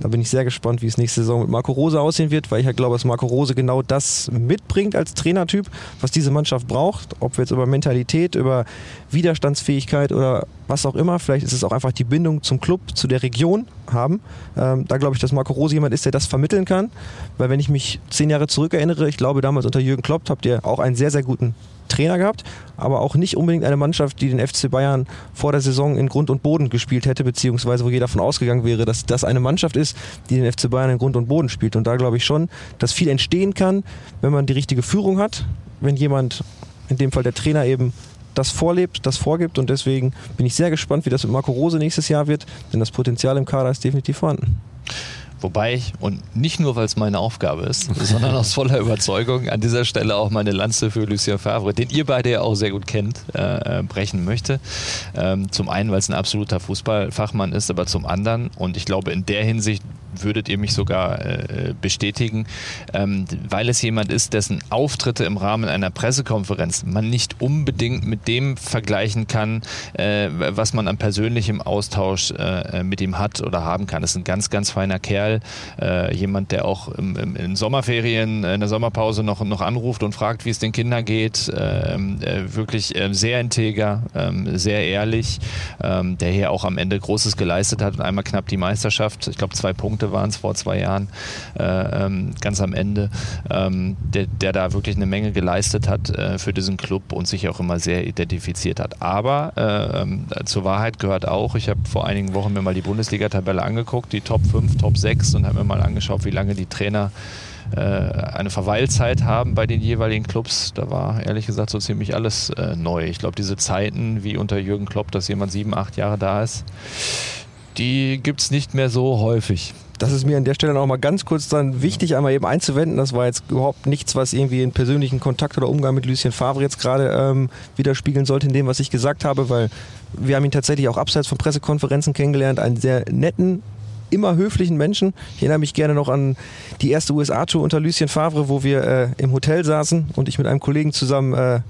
da bin ich sehr gespannt, wie es nächste Saison mit Marco Rose aussehen wird, weil ich halt glaube, dass Marco Rose genau das mitbringt als Trainertyp, was diese Mannschaft braucht. Ob wir jetzt über Mentalität, über Widerstandsfähigkeit oder was auch immer, vielleicht ist es auch einfach die Bindung zum Club, zu der Region haben. Ähm, da glaube ich, dass Marco Rose jemand ist, der das vermitteln kann. Weil wenn ich mich zehn Jahre zurück erinnere, ich glaube damals unter Jürgen Klopp habt ihr auch einen sehr, sehr guten Trainer gehabt, aber auch nicht unbedingt eine Mannschaft, die den FC Bayern vor der Saison in Grund und Boden gespielt hätte, beziehungsweise wo jeder davon ausgegangen wäre, dass das eine Mannschaft ist, die den FC Bayern in Grund und Boden spielt. Und da glaube ich schon, dass viel entstehen kann, wenn man die richtige Führung hat, wenn jemand, in dem Fall der Trainer eben das vorlebt, das vorgibt und deswegen bin ich sehr gespannt, wie das mit Marco Rose nächstes Jahr wird, denn das Potenzial im Kader ist definitiv vorhanden. Wobei ich, und nicht nur, weil es meine Aufgabe ist, sondern aus voller Überzeugung an dieser Stelle auch meine Lanze für Lucien Favre, den ihr beide ja auch sehr gut kennt, äh, äh brechen möchte. Ähm, zum einen, weil es ein absoluter Fußballfachmann ist, aber zum anderen, und ich glaube, in der Hinsicht würdet ihr mich sogar äh, bestätigen, ähm, weil es jemand ist, dessen Auftritte im Rahmen einer Pressekonferenz man nicht unbedingt mit dem vergleichen kann, äh, was man an persönlichem Austausch äh, mit ihm hat oder haben kann. Das ist ein ganz, ganz feiner Kerl, äh, jemand, der auch im, im, in Sommerferien, in der Sommerpause noch, noch anruft und fragt, wie es den Kindern geht. Ähm, äh, wirklich äh, sehr integer, ähm, sehr ehrlich, ähm, der hier auch am Ende Großes geleistet hat und einmal knapp die Meisterschaft, ich glaube zwei Punkte Monate waren es vor zwei Jahren, äh, ähm, ganz am Ende, ähm, der, der, da wirklich eine Menge geleistet hat äh, für diesen Club und sich auch immer sehr identifiziert hat. Aber äh, ähm, zur Wahrheit gehört auch, ich habe vor einigen Wochen mir mal die Bundesliga-Tabelle angeguckt, die Top 5, Top 6 und habe mir mal angeschaut, wie lange die Trainer äh, eine Verweilzeit haben bei den jeweiligen Clubs. Da war ehrlich gesagt so ziemlich alles äh, neu. Ich glaube, diese Zeiten wie unter Jürgen Klopp, dass jemand sieben, acht Jahre da ist, die gibt es nicht mehr so häufig. Das ist mir an der Stelle noch mal ganz kurz dann wichtig, einmal eben einzuwenden. Das war jetzt überhaupt nichts, was irgendwie einen persönlichen Kontakt oder Umgang mit Lucien Favre jetzt gerade ähm, widerspiegeln sollte in dem, was ich gesagt habe, weil wir haben ihn tatsächlich auch abseits von Pressekonferenzen kennengelernt. Einen sehr netten, immer höflichen Menschen. Ich erinnere mich gerne noch an die erste USA-Tour unter Lucien Favre, wo wir äh, im Hotel saßen und ich mit einem Kollegen zusammen äh,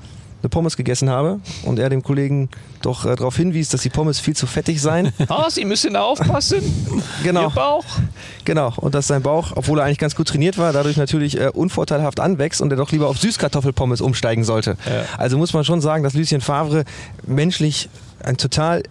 eine Pommes gegessen habe und er dem Kollegen doch äh, darauf hinwies, dass die Pommes viel zu fettig seien. Oh, Sie müssen da aufpassen. Genau. Ihr Bauch. Genau. Und dass sein Bauch, obwohl er eigentlich ganz gut trainiert war, dadurch natürlich äh, unvorteilhaft anwächst und er doch lieber auf Süßkartoffelpommes umsteigen sollte. Ja. Also muss man schon sagen, dass Lucien Favre menschlich ein total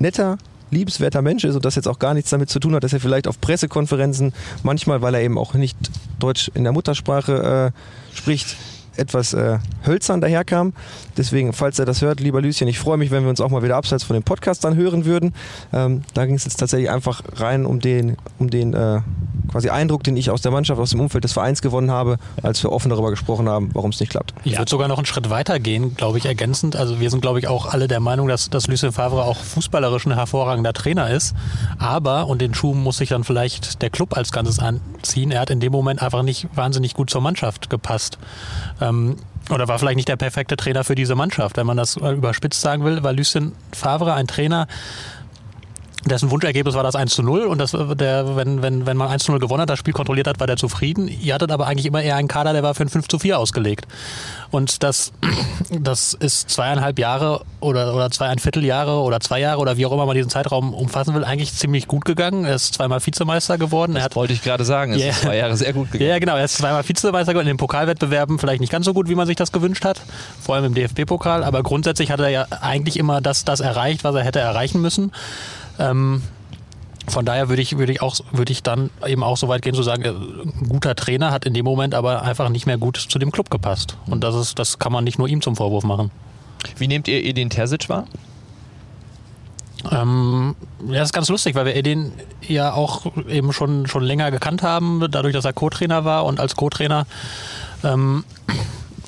netter, liebenswerter Mensch ist und das jetzt auch gar nichts damit zu tun hat, dass er vielleicht auf Pressekonferenzen manchmal, weil er eben auch nicht Deutsch in der Muttersprache äh, spricht, etwas äh, hölzern daherkam. Deswegen, falls er das hört, lieber Lucien, ich freue mich, wenn wir uns auch mal wieder abseits von dem Podcast dann hören würden. Ähm, da ging es jetzt tatsächlich einfach rein um den, um den äh, quasi Eindruck, den ich aus der Mannschaft, aus dem Umfeld des Vereins gewonnen habe, als wir offen darüber gesprochen haben, warum es nicht klappt. Ich würde sogar noch einen Schritt weiter gehen, glaube ich, ergänzend. Also wir sind, glaube ich, auch alle der Meinung, dass, dass Lucien Favre auch fußballerisch ein hervorragender Trainer ist. Aber, und den Schuh muss sich dann vielleicht der Club als Ganzes anziehen, er hat in dem Moment einfach nicht wahnsinnig gut zur Mannschaft gepasst. Ähm, oder war vielleicht nicht der perfekte Trainer für diese Mannschaft, wenn man das äh, überspitzt sagen will, weil Lucien Favre ein Trainer, dessen Wunschergebnis war das 1 zu 0 und das, der, wenn, wenn, wenn man 1 zu 0 gewonnen hat, das Spiel kontrolliert hat, war der zufrieden. Ihr hattet aber eigentlich immer eher einen Kader, der war für ein 5 zu 4 ausgelegt. Und das, das ist zweieinhalb Jahre oder, oder zweieinviertel Jahre oder zwei Jahre oder wie auch immer man diesen Zeitraum umfassen will, eigentlich ziemlich gut gegangen. Er ist zweimal Vizemeister geworden. Das er hat, wollte ich gerade sagen. Es Ja. ist zwei Jahre sehr gut gegangen. ja, genau. Er ist zweimal Vizemeister geworden. In den Pokalwettbewerben vielleicht nicht ganz so gut, wie man sich das gewünscht hat. Vor allem im DFB-Pokal. Aber grundsätzlich hat er ja eigentlich immer das, das erreicht, was er hätte erreichen müssen. Ähm, von daher würde ich, würde ich auch, würde ich dann eben auch so weit gehen zu sagen, äh, ein guter Trainer hat in dem Moment aber einfach nicht mehr gut zu dem Club gepasst. Und das ist, das kann man nicht nur ihm zum Vorwurf machen. Wie nehmt ihr Edin Terzic wahr? Ähm, ja, das ist ganz lustig, weil wir Edin ja auch eben schon, schon länger gekannt haben, dadurch, dass er Co-Trainer war und als Co-Trainer ähm,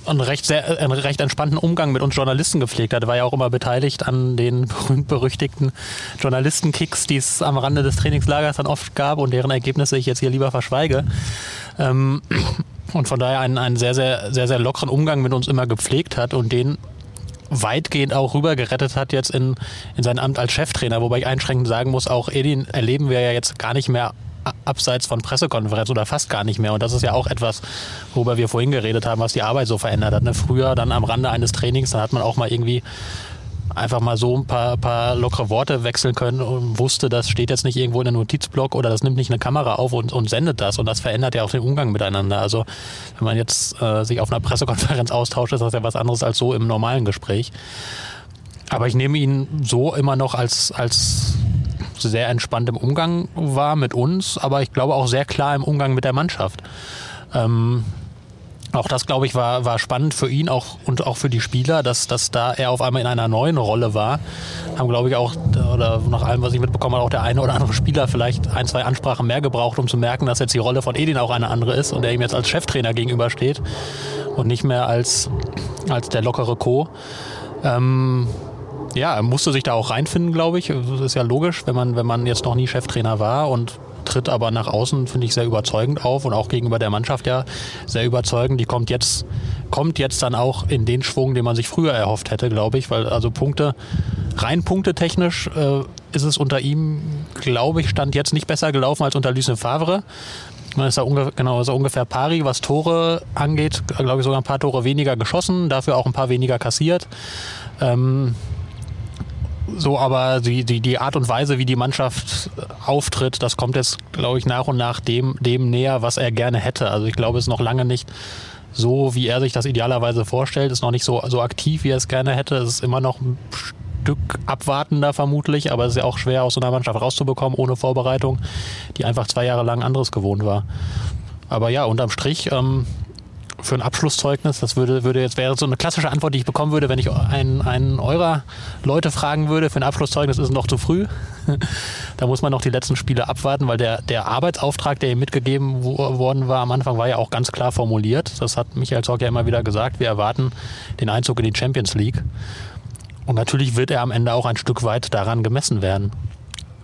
einen recht, sehr, einen recht entspannten Umgang mit uns Journalisten gepflegt hat. Er war ja auch immer beteiligt an den berühmt-berüchtigten Journalistenkicks, die es am Rande des Trainingslagers dann oft gab und deren Ergebnisse ich jetzt hier lieber verschweige. Ähm, und von daher einen, einen sehr, sehr, sehr, sehr lockeren Umgang mit uns immer gepflegt hat und den weitgehend auch rübergerettet hat jetzt in, in sein Amt als Cheftrainer, wobei ich einschränkend sagen muss, auch Edin erleben wir ja jetzt gar nicht mehr abseits von Pressekonferenzen oder fast gar nicht mehr. Und das ist ja auch etwas, worüber wir vorhin geredet haben, was die Arbeit so verändert hat. Ne? Früher dann am Rande eines Trainings, da hat man auch mal irgendwie einfach mal so ein paar, paar lockere Worte wechseln können und wusste, das steht jetzt nicht irgendwo in einem Notizblock oder das nimmt nicht eine Kamera auf und, und sendet das. Und das verändert ja auch den Umgang miteinander. Also wenn man jetzt äh, sich auf einer Pressekonferenz austauscht, ist das ja was anderes als so im normalen Gespräch. Aber ich nehme ihn so immer noch als, als sehr entspannt im Umgang wahr mit uns, aber ich glaube auch sehr klar im Umgang mit der Mannschaft. Ähm, auch das, glaube ich, war, war spannend für ihn auch und auch für die Spieler, dass, dass da er auf einmal in einer neuen Rolle war. Haben, glaube ich, auch, oder nach allem, was ich mitbekommen habe, auch der eine oder andere Spieler vielleicht ein, zwei Ansprachen mehr gebraucht, um zu merken, dass jetzt die Rolle von Edin auch eine andere ist und er ihm jetzt als Cheftrainer gegenübersteht und nicht mehr als, als der lockere Co. Ähm, ja, er musste sich da auch reinfinden, glaube ich. Das ist ja logisch, wenn man, wenn man jetzt noch nie Cheftrainer war und tritt aber nach außen, finde ich, sehr überzeugend auf und auch gegenüber der Mannschaft ja sehr überzeugend. Die kommt jetzt, kommt jetzt dann auch in den Schwung, den man sich früher erhofft hätte, glaube ich, weil also Punkte, rein punktetechnisch äh, ist es unter ihm, glaube ich, stand jetzt nicht besser gelaufen als unter Lucien Favre. Man ist da ungefähr, genau, ist er ungefähr pari, was Tore angeht, glaube ich sogar ein paar Tore weniger geschossen, dafür auch ein paar weniger kassiert. Ähm, so, aber die, die, die Art und Weise, wie die Mannschaft auftritt, das kommt jetzt, glaube ich, nach und nach dem, dem näher, was er gerne hätte. Also ich glaube, es ist noch lange nicht so, wie er sich das idealerweise vorstellt, ist noch nicht so, so aktiv, wie er es gerne hätte. Es ist immer noch Stück abwartender vermutlich, aber es ist ja auch schwer aus so einer Mannschaft rauszubekommen ohne Vorbereitung, die einfach zwei Jahre lang anderes gewohnt war. Aber ja, unterm Strich ähm, für ein Abschlusszeugnis, das würde, würde jetzt wäre so eine klassische Antwort, die ich bekommen würde, wenn ich einen, einen eurer Leute fragen würde, für ein Abschlusszeugnis ist es noch zu früh. da muss man noch die letzten Spiele abwarten, weil der, der Arbeitsauftrag, der ihm mitgegeben worden war am Anfang, war ja auch ganz klar formuliert. Das hat Michael Zorc ja immer wieder gesagt. Wir erwarten den Einzug in die Champions League. Und natürlich wird er am Ende auch ein Stück weit daran gemessen werden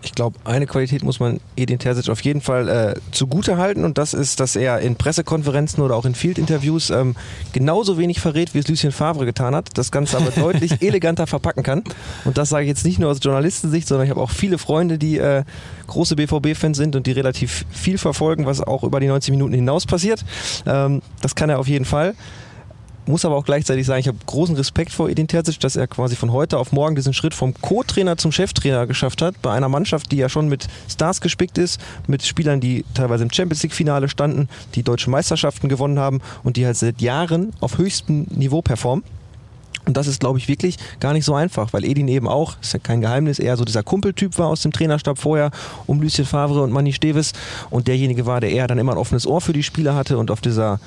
ich glaube, eine Qualität muss man Edin Terzic auf jeden Fall äh, zugute halten und das ist, dass er in Pressekonferenzen oder auch in Field-Interviews ähm, genauso wenig verrät, wie es Lucien Favre getan hat, das Ganze aber deutlich eleganter verpacken kann. Und das sage ich jetzt nicht nur aus Journalistensicht, sondern ich habe auch viele Freunde, die äh, große BVB-Fans sind und die relativ viel verfolgen, was auch über die 90 Minuten hinaus passiert. Ähm, das kann er auf jeden Fall muss aber auch gleichzeitig sagen, ich habe großen Respekt vor Edin Terzic, dass er quasi von heute auf morgen diesen Schritt vom Co-Trainer zum Cheftrainer geschafft hat, bei einer Mannschaft, die ja schon mit Stars gespickt ist, mit Spielern, die teilweise im Champions League-Finale standen, die deutsche Meisterschaften gewonnen haben und die halt seit Jahren auf höchstem Niveau performen. Und das ist, glaube ich, wirklich gar nicht so einfach, weil Edin eben auch, ist ja kein Geheimnis, eher so dieser Kumpeltyp war aus dem Trainerstab vorher, um Lucien Favre und Manny Steves und derjenige war, der eher dann immer ein offenes Ohr für die Spieler hatte und auf dieser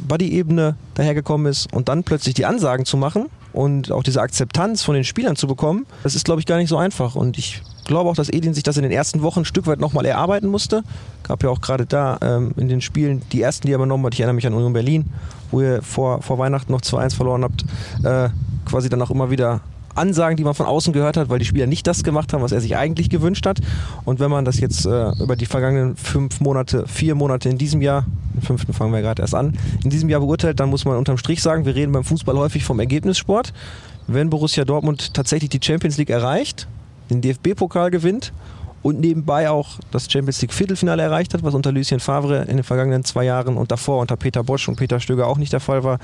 Buddy-Ebene dahergekommen ist und dann plötzlich die Ansagen zu machen und auch diese Akzeptanz von den Spielern zu bekommen, das ist, glaube ich, gar nicht so einfach. Und ich glaube auch, dass Edin sich das in den ersten Wochen ein Stück weit nochmal erarbeiten musste. Gab ja auch gerade da ähm, in den Spielen die ersten, die er übernommen hat. Ich erinnere mich an Union Berlin, wo ihr vor, vor Weihnachten noch 2-1 verloren habt. Äh, quasi dann auch immer wieder Ansagen, die man von außen gehört hat, weil die Spieler nicht das gemacht haben, was er sich eigentlich gewünscht hat. Und wenn man das jetzt äh, über die vergangenen fünf Monate, vier Monate in diesem Jahr, den fünften fangen wir gerade erst an, in diesem Jahr beurteilt, dann muss man unterm Strich sagen, wir reden beim Fußball häufig vom Ergebnissport. Wenn Borussia Dortmund tatsächlich die Champions League erreicht, den DFB-Pokal gewinnt und nebenbei auch das Champions League Viertelfinale erreicht hat, was unter Lucien Favre in den vergangenen zwei Jahren und davor unter Peter Bosch und Peter Stöger auch nicht der Fall war,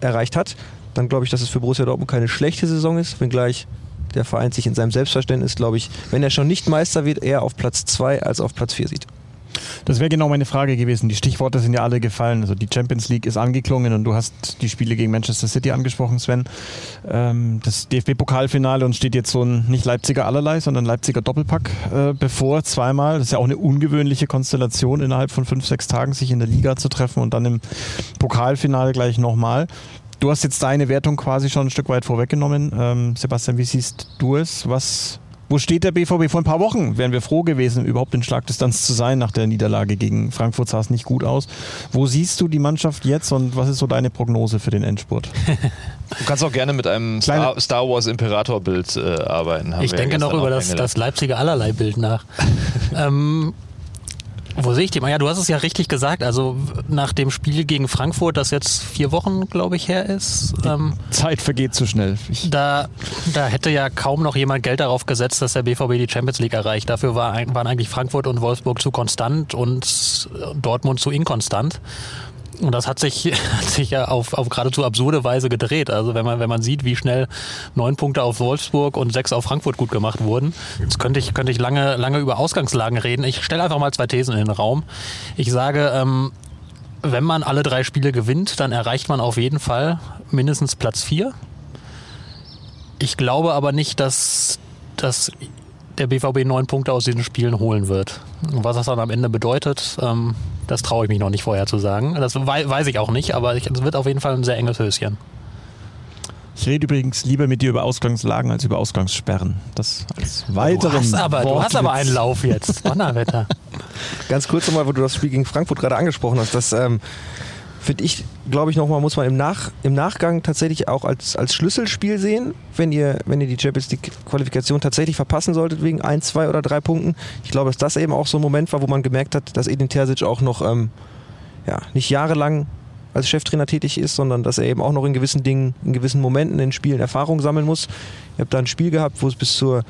erreicht hat, dann glaube ich, dass es für Borussia Dortmund keine schlechte Saison ist, wenngleich der Verein sich in seinem Selbstverständnis, glaube ich, wenn er schon nicht Meister wird, eher auf Platz 2 als auf Platz 4 sieht. Das wäre genau meine Frage gewesen. Die Stichworte sind ja alle gefallen. Also die Champions League ist angeklungen und du hast die Spiele gegen Manchester City angesprochen, Sven. Ähm, das DFB-Pokalfinale und steht jetzt so ein nicht Leipziger allerlei, sondern Leipziger Doppelpack äh, bevor, zweimal. Das ist ja auch eine ungewöhnliche Konstellation, innerhalb von fünf, sechs Tagen sich in der Liga zu treffen und dann im Pokalfinale gleich nochmal. Du hast jetzt deine Wertung quasi schon ein Stück weit vorweggenommen. Ähm, Sebastian, wie siehst du es? Was wo steht der BVB? Vor ein paar Wochen wären wir froh gewesen, überhaupt in Schlagdistanz zu sein. Nach der Niederlage gegen Frankfurt sah es nicht gut aus. Wo siehst du die Mannschaft jetzt und was ist so deine Prognose für den Endspurt? Du kannst auch gerne mit einem Star, Star Wars Imperator-Bild äh, arbeiten. ich denke noch über das, das Leipziger Allerlei-Bild nach. ähm, wo sehe ich die? Ja, du hast es ja richtig gesagt. Also nach dem Spiel gegen Frankfurt, das jetzt vier Wochen, glaube ich, her ist. Ähm, Zeit vergeht zu schnell. Ich da, da hätte ja kaum noch jemand Geld darauf gesetzt, dass der BVB die Champions League erreicht. Dafür war, waren eigentlich Frankfurt und Wolfsburg zu konstant und Dortmund zu inkonstant. Und das hat sich, hat sich ja auf, auf geradezu absurde Weise gedreht. Also wenn man, wenn man sieht, wie schnell neun Punkte auf Wolfsburg und sechs auf Frankfurt gut gemacht wurden, jetzt könnte ich, könnte ich lange, lange über Ausgangslagen reden. Ich stelle einfach mal zwei Thesen in den Raum. Ich sage, ähm, wenn man alle drei Spiele gewinnt, dann erreicht man auf jeden Fall mindestens Platz vier. Ich glaube aber nicht, dass, dass der BVB neun Punkte aus diesen Spielen holen wird. Was das dann am Ende bedeutet, ähm, das traue ich mich noch nicht vorher zu sagen. Das weiß ich auch nicht, aber es wird auf jeden Fall ein sehr enges Höschen. Ich rede übrigens lieber mit dir über Ausgangslagen als über Ausgangssperren. Das als weiteren du hast aber, du hast aber einen Lauf jetzt. Donnerwetter. Ganz kurz nochmal, wo du das Spiel gegen Frankfurt gerade angesprochen hast. Das ähm, finde ich, glaube ich, nochmal, muss man im, Nach, im Nachgang tatsächlich auch als, als Schlüsselspiel sehen, wenn ihr, wenn ihr die Champions League Qualifikation tatsächlich verpassen solltet wegen ein, zwei oder drei Punkten. Ich glaube, dass das eben auch so ein Moment war, wo man gemerkt hat, dass Edin Terzic auch noch ähm, ja, nicht jahrelang als Cheftrainer tätig ist, sondern dass er eben auch noch in gewissen Dingen, in gewissen Momenten in Spielen Erfahrung sammeln muss. Ihr habt da ein Spiel gehabt, wo es bis zur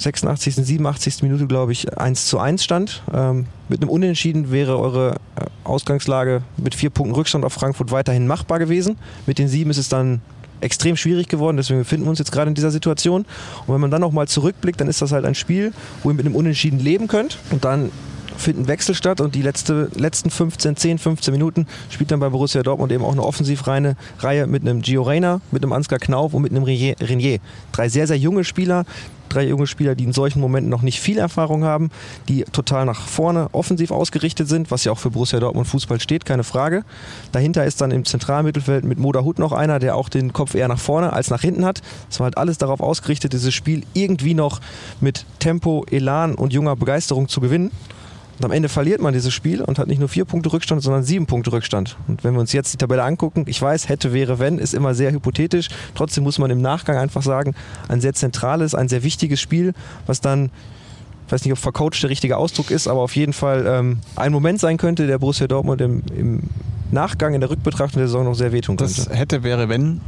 86., 87. Minute, glaube ich, 1 zu 1 stand. Ähm, mit einem Unentschieden wäre eure äh, Ausgangslage mit vier Punkten Rückstand auf Frankfurt weiterhin machbar gewesen. Mit den sieben ist es dann extrem schwierig geworden, deswegen befinden wir uns jetzt gerade in dieser Situation. Und wenn man dann nochmal zurückblickt, dann ist das halt ein Spiel, wo ihr mit einem Unentschieden leben könnt. Und dann finden Wechsel statt und die letzte, letzten 15, 10, 15 Minuten spielt dann bei Borussia Dortmund eben auch eine Offensivreihe Reihe mit einem Gio Reyna, mit einem Ansgar Knauf und mit einem Renier. Drei sehr, sehr junge Spieler, drei junge Spieler, die in solchen Momenten noch nicht viel Erfahrung haben, die total nach vorne offensiv ausgerichtet sind, was ja auch für Borussia Dortmund Fußball steht, keine Frage. Dahinter ist dann im Zentralmittelfeld mit Moda Hut noch einer, der auch den Kopf eher nach vorne als nach hinten hat. Es war halt alles darauf ausgerichtet, dieses Spiel irgendwie noch mit Tempo, Elan und junger Begeisterung zu gewinnen. Und am Ende verliert man dieses Spiel und hat nicht nur vier Punkte Rückstand, sondern sieben Punkte Rückstand. Und wenn wir uns jetzt die Tabelle angucken, ich weiß, hätte, wäre, wenn, ist immer sehr hypothetisch. Trotzdem muss man im Nachgang einfach sagen, ein sehr zentrales, ein sehr wichtiges Spiel, was dann ich weiß nicht, ob vercoacht der richtige Ausdruck ist, aber auf jeden Fall ähm, ein Moment sein könnte, der Borussia Dortmund im, im Nachgang, in der Rückbetrachtung der Saison noch sehr wehtun könnte. Das hätte, wäre, wenn,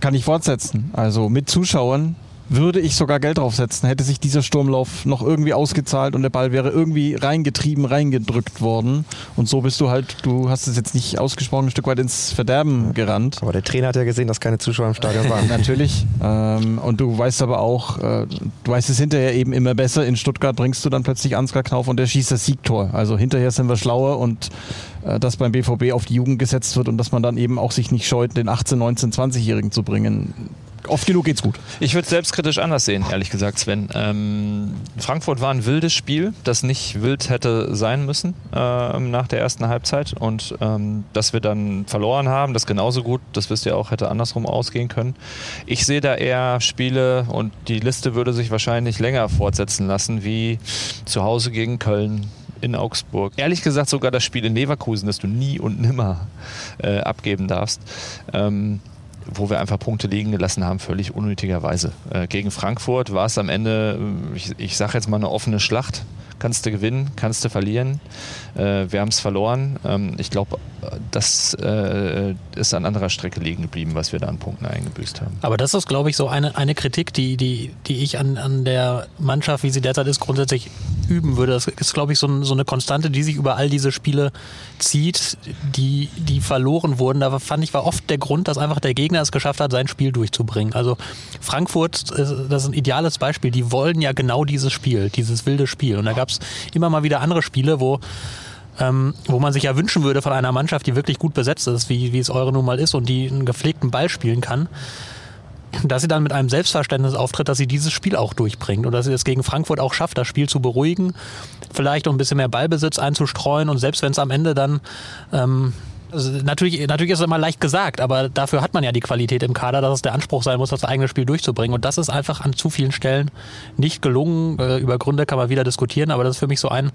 kann ich fortsetzen. Also mit Zuschauern würde ich sogar Geld draufsetzen. Hätte sich dieser Sturmlauf noch irgendwie ausgezahlt und der Ball wäre irgendwie reingetrieben, reingedrückt worden. Und so bist du halt, du hast es jetzt nicht ausgesprochen, ein Stück weit ins Verderben gerannt. Aber der Trainer hat ja gesehen, dass keine Zuschauer im Stadion waren. Natürlich. Ähm, und du weißt aber auch, äh, du weißt es hinterher eben immer besser. In Stuttgart bringst du dann plötzlich Ansgar Knauf und der schießt das Siegtor. Also hinterher sind wir schlauer und äh, dass beim BVB auf die Jugend gesetzt wird und dass man dann eben auch sich nicht scheut, den 18, 19, 20-Jährigen zu bringen oft genug geht's gut. Ich würde es selbstkritisch anders sehen, ehrlich gesagt, Sven. Ähm, Frankfurt war ein wildes Spiel, das nicht wild hätte sein müssen äh, nach der ersten Halbzeit. Und ähm, dass wir dann verloren haben, das genauso gut, das wisst ihr auch, hätte andersrum ausgehen können. Ich sehe da eher Spiele und die Liste würde sich wahrscheinlich länger fortsetzen lassen, wie zu Hause gegen Köln, in Augsburg. Ehrlich gesagt sogar das Spiel in Leverkusen, das du nie und nimmer äh, abgeben darfst. Ähm, wo wir einfach Punkte liegen gelassen haben, völlig unnötigerweise. Äh, gegen Frankfurt war es am Ende, äh, ich, ich sage jetzt mal, eine offene Schlacht. Kannst du gewinnen, kannst du verlieren. Äh, wir haben es verloren. Ähm, ich glaube, das äh, ist an anderer Strecke liegen geblieben, was wir da an Punkten eingebüßt haben. Aber das ist, glaube ich, so eine, eine Kritik, die, die, die ich an, an der Mannschaft, wie sie derzeit ist, grundsätzlich üben würde. Das ist, glaube ich, so, ein, so eine Konstante, die sich über all diese Spiele zieht, die, die verloren wurden. Da fand ich, war oft der Grund, dass einfach der Gegner es geschafft hat, sein Spiel durchzubringen. Also Frankfurt, das ist ein ideales Beispiel. Die wollen ja genau dieses Spiel, dieses wilde Spiel. Und da gab es immer mal wieder andere Spiele, wo ähm, wo man sich ja wünschen würde von einer Mannschaft, die wirklich gut besetzt ist, wie, wie es eure nun mal ist und die einen gepflegten Ball spielen kann, dass sie dann mit einem Selbstverständnis auftritt, dass sie dieses Spiel auch durchbringt und dass sie es gegen Frankfurt auch schafft, das Spiel zu beruhigen, vielleicht um ein bisschen mehr Ballbesitz einzustreuen und selbst wenn es am Ende dann ähm, also natürlich, natürlich ist es immer leicht gesagt, aber dafür hat man ja die Qualität im Kader, dass es der Anspruch sein muss, das eigene Spiel durchzubringen. Und das ist einfach an zu vielen Stellen nicht gelungen. Äh, über Gründe kann man wieder diskutieren, aber das ist für mich so ein,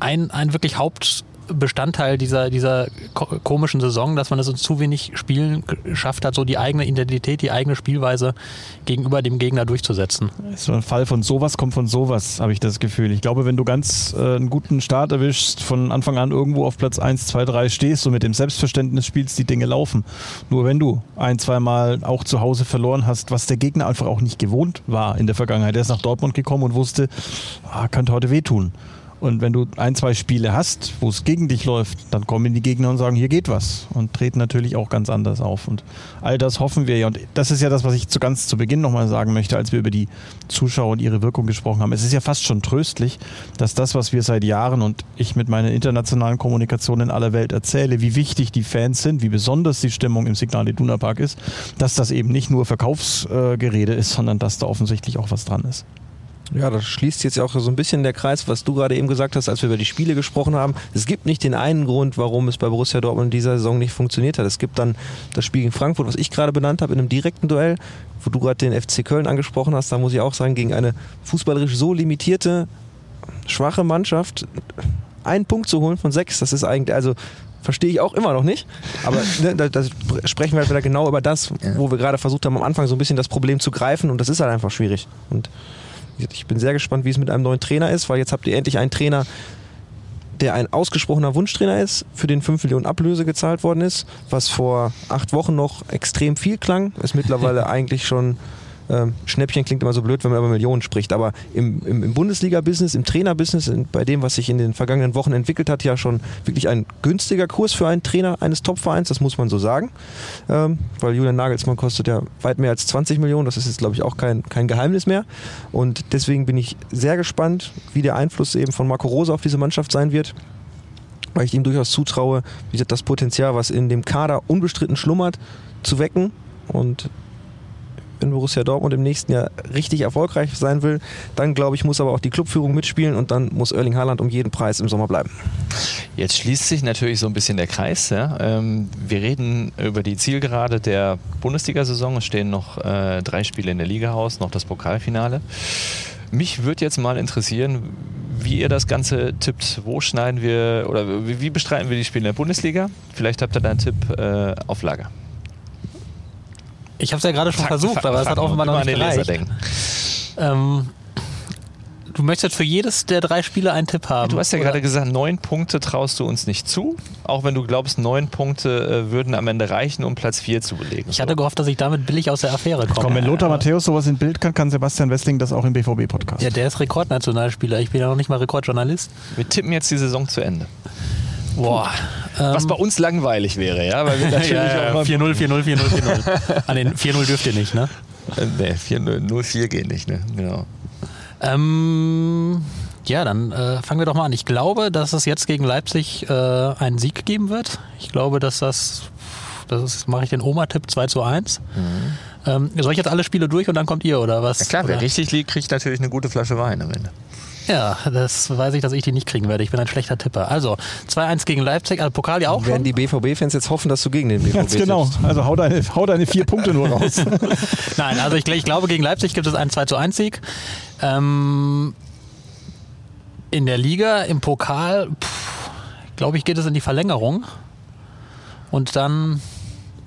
ein, ein wirklich Haupt, Bestandteil dieser, dieser komischen Saison, dass man es in zu wenig Spielen geschafft hat, so die eigene Identität, die eigene Spielweise gegenüber dem Gegner durchzusetzen. So ein Fall von sowas kommt von sowas, habe ich das Gefühl. Ich glaube, wenn du ganz äh, einen guten Start erwischst, von Anfang an irgendwo auf Platz 1, 2, 3 stehst und mit dem Selbstverständnis spielst, die Dinge laufen. Nur wenn du ein, zweimal auch zu Hause verloren hast, was der Gegner einfach auch nicht gewohnt war in der Vergangenheit. Er ist nach Dortmund gekommen und wusste, ah, könnte heute wehtun. Und wenn du ein, zwei Spiele hast, wo es gegen dich läuft, dann kommen die Gegner und sagen, hier geht was und treten natürlich auch ganz anders auf. Und all das hoffen wir ja. Und das ist ja das, was ich zu ganz zu Beginn nochmal sagen möchte, als wir über die Zuschauer und ihre Wirkung gesprochen haben. Es ist ja fast schon tröstlich, dass das, was wir seit Jahren und ich mit meiner internationalen Kommunikation in aller Welt erzähle, wie wichtig die Fans sind, wie besonders die Stimmung im Signal Iduna Park ist, dass das eben nicht nur Verkaufsgerede ist, sondern dass da offensichtlich auch was dran ist. Ja, das schließt jetzt auch so ein bisschen der Kreis, was du gerade eben gesagt hast, als wir über die Spiele gesprochen haben. Es gibt nicht den einen Grund, warum es bei Borussia Dortmund in dieser Saison nicht funktioniert hat. Es gibt dann das Spiel gegen Frankfurt, was ich gerade benannt habe, in einem direkten Duell, wo du gerade den FC Köln angesprochen hast. Da muss ich auch sagen, gegen eine fußballerisch so limitierte, schwache Mannschaft einen Punkt zu holen von sechs, das ist eigentlich, also verstehe ich auch immer noch nicht. Aber ne, da, da, sprechen wir halt wieder genau über das, wo wir gerade versucht haben, am Anfang so ein bisschen das Problem zu greifen und das ist halt einfach schwierig. Und ich bin sehr gespannt, wie es mit einem neuen Trainer ist, weil jetzt habt ihr endlich einen Trainer, der ein ausgesprochener Wunschtrainer ist, für den 5 Millionen Ablöse gezahlt worden ist, was vor acht Wochen noch extrem viel klang, ist mittlerweile eigentlich schon Ähm, Schnäppchen klingt immer so blöd, wenn man über Millionen spricht, aber im, im, im Bundesliga-Business, im Trainer-Business, in- bei dem, was sich in den vergangenen Wochen entwickelt hat, ja schon wirklich ein günstiger Kurs für einen Trainer eines Top-Vereins, das muss man so sagen. Ähm, weil Julian Nagelsmann kostet ja weit mehr als 20 Millionen, das ist jetzt, glaube ich, auch kein, kein Geheimnis mehr. Und deswegen bin ich sehr gespannt, wie der Einfluss eben von Marco Rose auf diese Mannschaft sein wird weil ich ihm durchaus zutraue, wie gesagt, das Potenzial, was in dem Kader unbestritten schlummert, zu wecken. Und wenn Borussia Dortmund im nächsten Jahr richtig erfolgreich sein will, dann glaube ich, muss aber auch die Clubführung mitspielen und dann muss Erling Haaland um jeden Preis im Sommer bleiben. Jetzt schließt sich natürlich so ein bisschen der Kreis. Ja? Ähm, wir reden über die Zielgerade der Bundesliga-Saison. Es stehen noch äh, drei Spiele in der Liga aus, noch das Pokalfinale. Mich würde jetzt mal interessieren, wie ihr das Ganze tippt. Wo schneiden wir oder wie, bestreiten wir die Spiele in der Bundesliga? Vielleicht habt ihr da einen Tipp äh, auf Lager. Ich habe es ja gerade schon versucht, aber es hat offenbar noch an nicht gereicht. denken. Ähm, du möchtest für jedes der drei Spiele einen Tipp haben. Du hast ja oder? gerade gesagt, neun Punkte traust du uns nicht zu, auch wenn du glaubst, neun Punkte äh, würden am Ende reichen, um Platz vier zu belegen. Ich hatte gehofft, dass ich damit billig aus der Affäre komme. Komm, wenn Lothar Matthäus sowas in Bild kann, kann Sebastian Wessling das auch im BVB-Podcast. Ja, der ist Rekordnationalspieler. Ich bin ja noch nicht mal Rekordjournalist. Wir tippen jetzt die Saison zu Ende. Boah. Ähm, Was bei uns langweilig wäre, ja, weil wir natürlich ja, ja, auch mal 4-0, 4-0, 4-0, 4-0. An den 4-0 dürft ihr nicht, ne? Äh, 4-0, 0-4 geht nicht, ne? Genau. Ähm, ja, dann äh, fangen wir doch mal an. Ich glaube, dass es jetzt gegen Leipzig äh, einen Sieg geben wird. Ich glaube, dass das, das mache ich den Oma-Tipp 2 zu 1. Ähm, soll ich jetzt alle Spiele durch und dann kommt ihr, oder was? Ja klar, wer oder? richtig liegt, kriegt natürlich eine gute Flasche Wein am Ende. Ja, das weiß ich, dass ich die nicht kriegen werde. Ich bin ein schlechter Tipper. Also, 2-1 gegen Leipzig, also Pokal ja auch Werden schon. die BVB-Fans jetzt hoffen, dass du gegen den BVB Ganz genau. tippst? Also hau deine, hau deine vier Punkte nur raus. Nein, also ich, ich glaube, gegen Leipzig gibt es einen 2 zu 1 Sieg. Ähm, in der Liga, im Pokal, glaube ich, geht es in die Verlängerung. Und dann,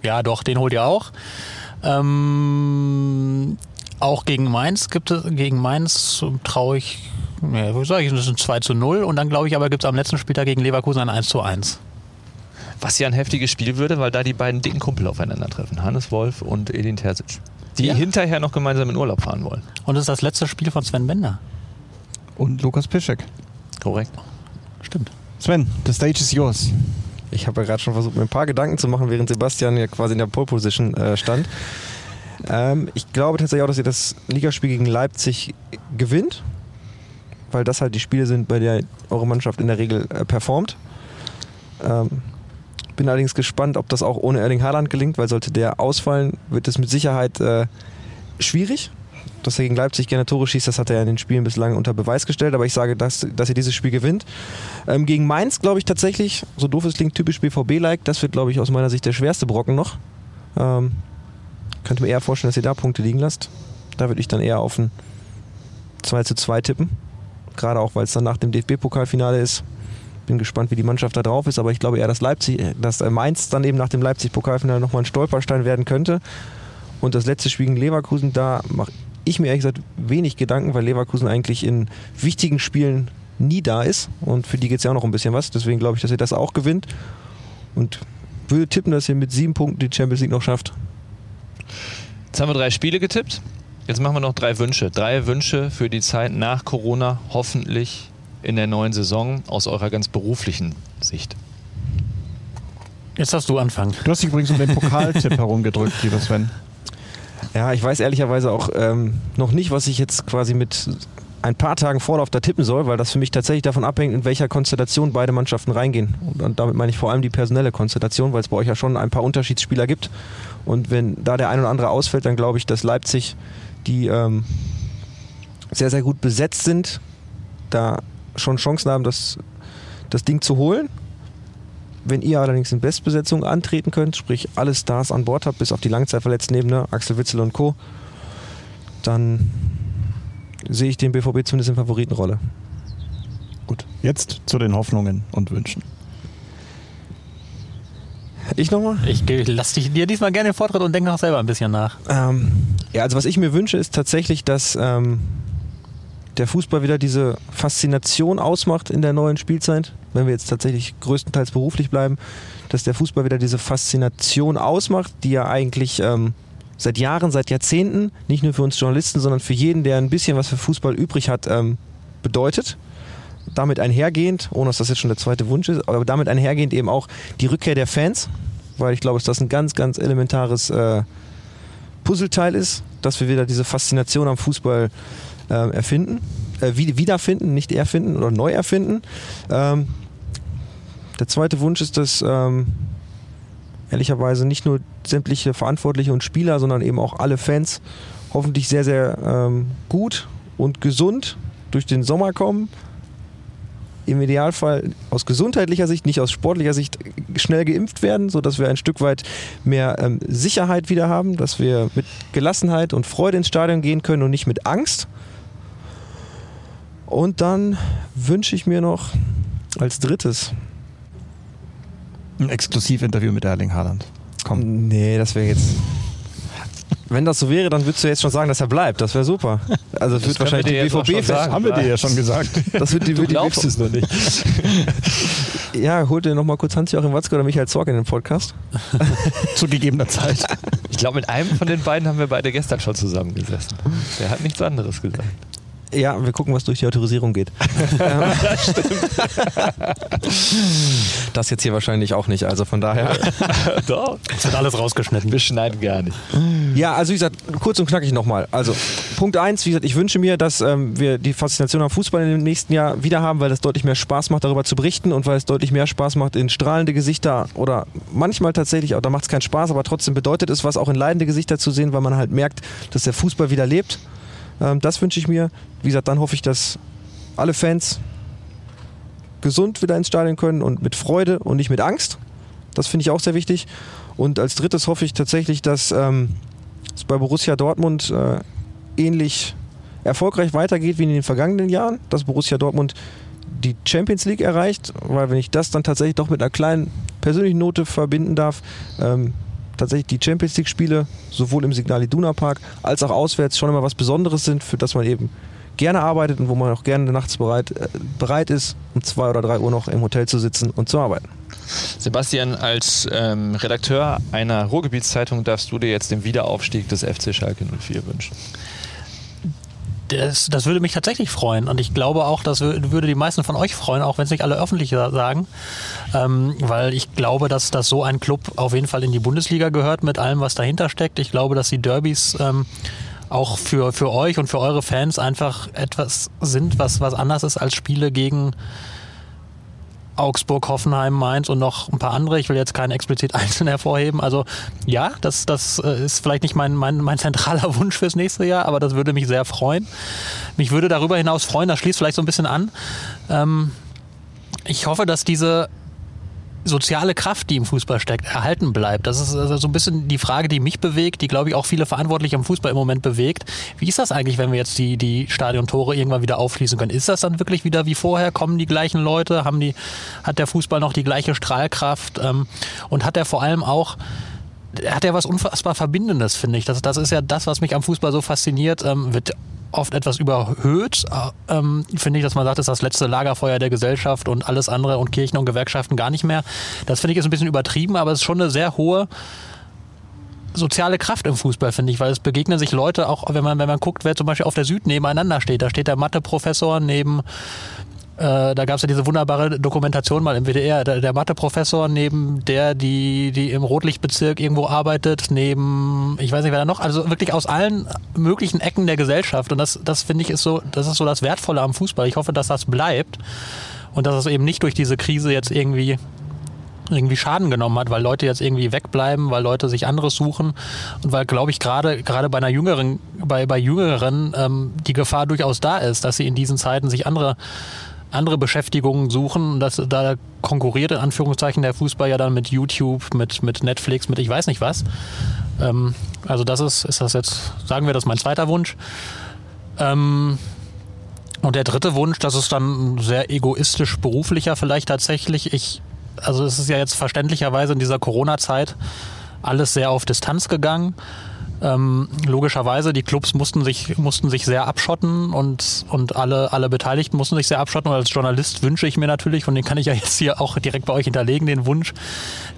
ja doch, den holt ihr auch. Ähm, auch gegen Mainz gibt es, gegen Mainz traue ich, ja, wie sag ich, das ist ein 2 zu 0. Und dann glaube ich aber gibt es am letzten Spieltag gegen Leverkusen ein 1 zu 1. Was ja ein heftiges Spiel würde, weil da die beiden dicken Kumpel aufeinandertreffen. Hannes Wolf und Edin Terzic. Die Ja. hinterher noch gemeinsam in Urlaub fahren wollen. Und das ist das letzte Spiel von Sven Bender. Und Lukas Piszek. Korrekt. Stimmt. Sven, the stage is yours. Ich habe ja gerade schon versucht, mir ein paar Gedanken zu machen, während Sebastian ja quasi in der Pole Position äh, stand. Ähm, ich glaube tatsächlich auch, dass ihr das Ligaspiel gegen Leipzig gewinnt, weil das halt die Spiele sind, bei der eure Mannschaft in der Regel äh, performt. Ähm, bin allerdings gespannt, ob das auch ohne Erling Haaland gelingt, weil sollte der ausfallen, wird es mit Sicherheit äh, schwierig. Dass er gegen Leipzig gerne Tore schießt, das hat er in den Spielen bislang unter Beweis gestellt. Aber ich sage, dass, dass ihr dieses Spiel gewinnt. Ähm, gegen Mainz glaube ich tatsächlich, so doof es klingt, typisch BVB-like. Das wird, glaube ich, aus meiner Sicht der schwerste Brocken noch. Ähm, könnte mir eher vorstellen, dass ihr da Punkte liegen lasst. Da würde ich dann eher auf ein 2 zu 2 tippen. Gerade auch, weil es dann nach dem DFB-Pokalfinale ist. Bin gespannt, wie die Mannschaft da drauf ist, aber ich glaube eher, dass Leipzig, dass äh, Mainz dann eben nach dem Leipzig-Pokalfinale nochmal ein Stolperstein werden könnte. Und das letzte Spiel gegen Leverkusen, da mache ich mir ehrlich gesagt wenig Gedanken, weil Leverkusen eigentlich in wichtigen Spielen nie da ist. Und für die geht es ja auch noch ein bisschen was. Deswegen glaube ich, dass ihr das auch gewinnt. Und würde tippen, dass ihr mit sieben Punkten die Champions League noch schafft. Jetzt haben wir drei Spiele getippt. Jetzt machen wir noch drei Wünsche. Drei Wünsche für die Zeit nach Corona, hoffentlich in der neuen Saison aus eurer ganz beruflichen Sicht. Jetzt darfst du anfangen. Du hast dich übrigens um den Pokaltipp herumgedrückt, lieber Sven. Ja, ich weiß ehrlicherweise auch ähm, noch nicht, was ich jetzt quasi mit ein paar Tagen Vorlauf da tippen soll, weil das für mich tatsächlich davon abhängt, in welcher Konstellation beide Mannschaften reingehen. Und, damit meine ich vor allem die personelle Konstellation, weil es bei euch ja schon ein paar Unterschiedsspieler gibt. Und wenn da der ein oder andere ausfällt, dann glaube ich, dass Leipzig, die ähm, sehr, sehr gut besetzt sind, da schon Chancen haben, das, das Ding zu holen. Wenn ihr allerdings in Bestbesetzung antreten könnt, sprich alle Stars an Bord habt, bis auf die Langzeitverletzten neben ne, Axel Witzel und Co., dann sehe ich den BVB zumindest in Favoritenrolle. Gut, jetzt zu den Hoffnungen und Wünschen. Ich nochmal? Ich geh- lass dich dir diesmal gerne den Vortritt und denk noch selber ein bisschen nach. Ähm, ja, also was ich mir wünsche, ist tatsächlich, dass ähm, der Fußball wieder diese Faszination ausmacht in der neuen Spielzeit, wenn wir jetzt tatsächlich größtenteils beruflich bleiben, dass der Fußball wieder diese Faszination ausmacht, die ja eigentlich ähm, seit Jahren, seit Jahrzehnten, nicht nur für uns Journalisten, sondern für jeden, der ein bisschen was für Fußball übrig hat, ähm, bedeutet. Damit einhergehend, ohne dass das jetzt schon der zweite Wunsch ist, aber damit einhergehend eben auch die Rückkehr der Fans, weil ich glaube, dass das ein ganz, ganz elementares äh, Puzzleteil ist, dass wir wieder diese Faszination am Fußball äh, erfinden, äh, wiederfinden, nicht erfinden oder neu erfinden. Ähm, der zweite Wunsch ist, dass ähm, ehrlicherweise nicht nur sämtliche Verantwortliche und Spieler, sondern eben auch alle Fans hoffentlich sehr, sehr ähm, gut und gesund durch den Sommer kommen. Im Idealfall aus gesundheitlicher Sicht, nicht aus sportlicher Sicht schnell geimpft werden, sodass wir ein Stück weit mehr ähm, Sicherheit wieder haben, dass wir mit Gelassenheit und Freude ins Stadion gehen können und nicht mit Angst. Und dann wünsche ich mir noch als drittes ein Exklusivinterview mit Erling Haaland. Komm. Nee, das wäre jetzt. Wenn das so wäre, dann würdest du jetzt schon sagen, dass er bleibt. Das wäre super. Also das wird wahrscheinlich die BVB sagen. Haben wir dir ja schon gesagt. Das wird die, du glaubst die es noch nicht. ja, holt dir nochmal kurz Hans-Joachim Watzke oder Michael Zorg in den Podcast. Zu gegebener Zeit. Ich glaube, mit einem von den beiden haben wir beide gestern schon zusammengesessen. Der hat nichts anderes gesagt. Ja, wir gucken, was durch die Autorisierung geht. das stimmt. Das jetzt hier wahrscheinlich auch nicht, also von daher. Doch. Es wird alles rausgeschnitten. Wir schneiden gar nicht. Ja, also wie gesagt, kurz und knackig nochmal. Also Punkt eins, wie gesagt, ich wünsche mir, dass ähm, wir die Faszination am Fußball in dem nächsten Jahr wieder haben, weil es deutlich mehr Spaß macht, darüber zu berichten und weil es deutlich mehr Spaß macht, in strahlende Gesichter oder manchmal tatsächlich, auch da macht es keinen Spaß, aber trotzdem bedeutet es was, auch in leidende Gesichter zu sehen, weil man halt merkt, dass der Fußball wieder lebt. Ähm, das wünsche ich mir. Wie gesagt, dann hoffe ich, dass alle Fans gesund wieder ins Stadion können und mit Freude und nicht mit Angst. Das finde ich auch sehr wichtig. Und als drittes hoffe ich tatsächlich, dass ähm, es bei Borussia Dortmund äh, ähnlich erfolgreich weitergeht wie in den vergangenen Jahren, dass Borussia Dortmund die Champions League erreicht, weil wenn ich das dann tatsächlich doch mit einer kleinen persönlichen Note verbinden darf, ähm, tatsächlich die Champions League-Spiele sowohl im Signal Iduna Park als auch auswärts schon immer was Besonderes sind, für das man eben gerne arbeitet und wo man auch gerne nachts bereit, äh, bereit ist, um zwei oder drei Uhr noch im Hotel zu sitzen und zu arbeiten. Sebastian, als ähm, Redakteur einer Ruhrgebietszeitung darfst du dir jetzt den Wiederaufstieg des FC Schalke 04 wünschen. Das, das, würde mich tatsächlich freuen. Und ich glaube auch, das würde die meisten von euch freuen, auch wenn es nicht alle öffentlich sagen. Ähm, weil ich glaube, dass, dass so ein Club auf jeden Fall in die Bundesliga gehört mit allem, was dahinter steckt. Ich glaube, dass die Derbys ähm, auch für, für euch und für eure Fans einfach etwas sind, was, was anders ist als Spiele gegen Augsburg, Hoffenheim, Mainz und noch ein paar andere. Ich will jetzt keinen explizit einzeln hervorheben. Also ja, das, das äh, ist vielleicht nicht mein, mein, mein zentraler Wunsch fürs nächste Jahr, aber das würde mich sehr freuen. Mich würde darüber hinaus freuen, das schließt vielleicht so ein bisschen an. Ähm, ich hoffe, dass diese soziale Kraft, die im Fußball steckt, erhalten bleibt. Das ist also so ein bisschen die Frage, die mich bewegt, die, glaube ich, auch viele Verantwortliche im Fußball im Moment bewegt. Wie ist das eigentlich, wenn wir jetzt die, die Stadiontore irgendwann wieder aufschließen können? Ist das dann wirklich wieder wie vorher? Kommen die gleichen Leute? Haben die, hat der Fußball noch die gleiche Strahlkraft? Ähm, und hat er vor allem auch hat er was unfassbar Verbindendes, finde ich. Das, das ist ja das, was mich am Fußball so fasziniert. Ähm, wird oft etwas überhöht, äh, ähm, finde ich, dass man sagt, das ist das letzte Lagerfeuer der Gesellschaft und alles andere und Kirchen und Gewerkschaften gar nicht mehr. Das finde ich ist ein bisschen übertrieben, aber es ist schon eine sehr hohe soziale Kraft im Fußball, finde ich, weil es begegnen sich Leute, auch wenn man, wenn man guckt, wer zum Beispiel auf der Süd nebeneinander steht. Da steht der Mathe-Professor neben äh, da gab es ja diese wunderbare Dokumentation mal im WDR, der, der Mathe-Professor neben der, die, die im Rotlichtbezirk irgendwo arbeitet, neben, ich weiß nicht, wer da noch, also wirklich aus allen möglichen Ecken der Gesellschaft. Und das, das finde ich ist so, das ist so das Wertvolle am Fußball. Ich hoffe, dass das bleibt und dass es eben nicht durch diese Krise jetzt irgendwie irgendwie Schaden genommen hat, weil Leute jetzt irgendwie wegbleiben, weil Leute sich anderes suchen und weil, glaube ich, gerade gerade bei einer jüngeren, bei, bei Jüngeren ähm, die Gefahr durchaus da ist, dass sie in diesen Zeiten sich andere andere Beschäftigungen suchen. Das, da konkurriert in Anführungszeichen der Fußball ja dann mit YouTube, mit, mit Netflix, mit ich weiß nicht was. Ähm, also das ist, ist das jetzt, sagen wir, das mein zweiter Wunsch. Ähm, und der dritte Wunsch, das ist dann sehr egoistisch beruflicher vielleicht tatsächlich. Ich, also es ist ja jetzt verständlicherweise in dieser Corona-Zeit alles sehr auf Distanz gegangen. Ähm, logischerweise, die Clubs mussten sich, mussten sich sehr abschotten und, und alle, alle Beteiligten mussten sich sehr abschotten. Und als Journalist wünsche ich mir natürlich, und den kann ich ja jetzt hier auch direkt bei euch hinterlegen, den Wunsch,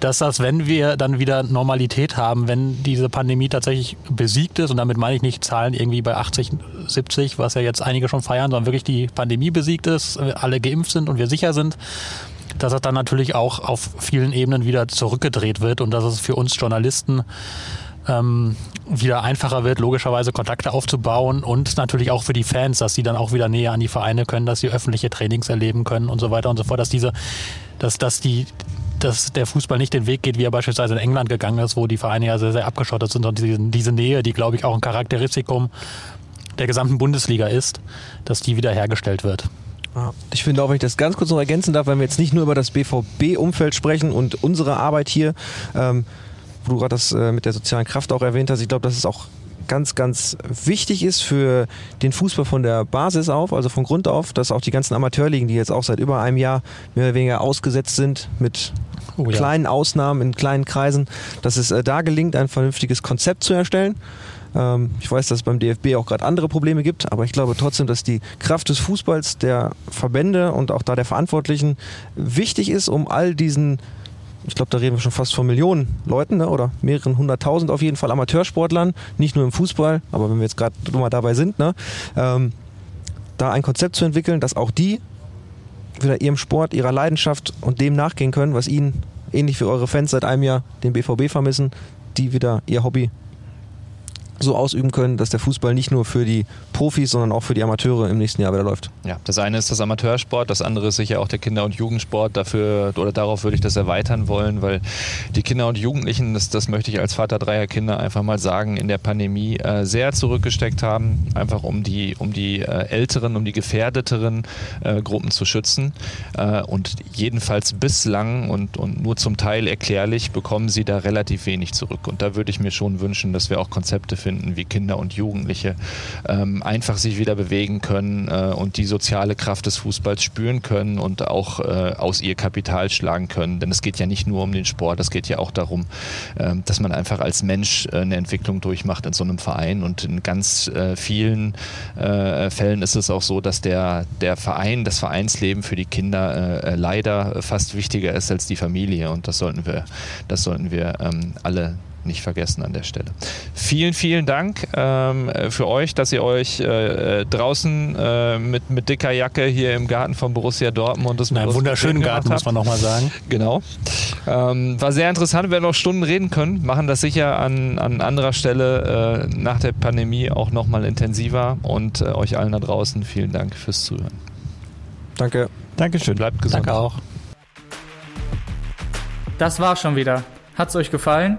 dass das, wenn wir dann wieder Normalität haben, wenn diese Pandemie tatsächlich besiegt ist, und damit meine ich nicht Zahlen irgendwie bei 80, 70, was ja jetzt einige schon feiern, sondern wirklich die Pandemie besiegt ist, alle geimpft sind und wir sicher sind, dass es dann natürlich auch auf vielen Ebenen wieder zurückgedreht wird und dass es für uns Journalisten ähm, wieder einfacher wird, logischerweise Kontakte aufzubauen und natürlich auch für die Fans, dass sie dann auch wieder näher an die Vereine können, dass sie öffentliche Trainings erleben können und so weiter und so fort, dass diese, dass, dass die dass der Fußball nicht den Weg geht, wie er beispielsweise in England gegangen ist, wo die Vereine ja sehr, sehr abgeschottet sind und diese, diese Nähe, die glaube ich auch ein Charakteristikum der gesamten Bundesliga ist, dass die wieder hergestellt wird. Ich finde auch, wenn ich das ganz kurz noch ergänzen darf, wenn wir jetzt nicht nur über das BVB-Umfeld sprechen und unsere Arbeit hier, ähm, gerade das äh, mit der sozialen Kraft auch erwähnt hast, ich glaube, dass es auch ganz, ganz wichtig ist für den Fußball von der Basis auf, also von Grund auf, dass auch die ganzen Amateurligen, die jetzt auch seit über einem Jahr mehr oder weniger ausgesetzt sind mit oh, ja. kleinen Ausnahmen in kleinen Kreisen, dass es äh, da gelingt, ein vernünftiges Konzept zu erstellen. Ähm, ich weiß, dass es beim DFB auch gerade andere Probleme gibt, aber ich glaube trotzdem, dass die Kraft des Fußballs, der Verbände und auch da der Verantwortlichen wichtig ist, um all diesen ich glaube, da reden wir schon fast von Millionen Leuten ne? oder mehreren hunderttausend auf jeden Fall Amateursportlern, nicht nur im Fußball, aber wenn wir jetzt gerade mal dabei sind, ne? ähm, da ein Konzept zu entwickeln, dass auch die wieder ihrem Sport, ihrer Leidenschaft und dem nachgehen können, was ihnen, ähnlich wie eure Fans seit einem Jahr den BVB vermissen, die wieder ihr Hobby so ausüben können, dass der Fußball nicht nur für die Profis, sondern auch für die Amateure im nächsten Jahr wieder läuft. Ja, das eine ist das Amateursport, das andere ist sicher auch der Kinder- und Jugendsport. Dafür oder darauf würde ich das erweitern wollen, weil die Kinder und Jugendlichen, das, das möchte ich als Vater dreier Kinder einfach mal sagen, in der Pandemie äh, sehr zurückgesteckt haben, einfach um die, um die äh, älteren, um die gefährdeteren äh, Gruppen zu schützen. Äh, und jedenfalls bislang und, und nur zum Teil erklärlich bekommen sie da relativ wenig zurück. Und da würde ich mir schon wünschen, dass wir auch Konzepte finden, finden, wie Kinder und Jugendliche ähm, einfach sich wieder bewegen können äh, und die soziale Kraft des Fußballs spüren können und auch äh, aus ihr Kapital schlagen können. Denn es geht ja nicht nur um den Sport, es geht ja auch darum, äh, dass man einfach als Mensch äh, eine Entwicklung durchmacht in so einem Verein. Und in ganz äh, vielen äh, Fällen ist es auch so, dass der, der Verein, das Vereinsleben für die Kinder leider fast wichtiger ist als die Familie. Und das sollten wir, das sollten wir ähm, alle nicht vergessen an der Stelle. Vielen, vielen Dank ähm, für euch, dass ihr euch äh, draußen äh, mit, mit dicker Jacke hier im Garten von Borussia Dortmund das mit einem wunderschönen Garten, muss man nochmal sagen. Genau. Ähm, war sehr interessant, wir werden noch Stunden reden können, machen das sicher an, an anderer Stelle äh, nach der Pandemie auch nochmal intensiver und äh, euch allen da draußen vielen Dank fürs Zuhören. Danke. Dankeschön. Bleibt gesund. Danke auch. Das war schon wieder. Hat's euch gefallen?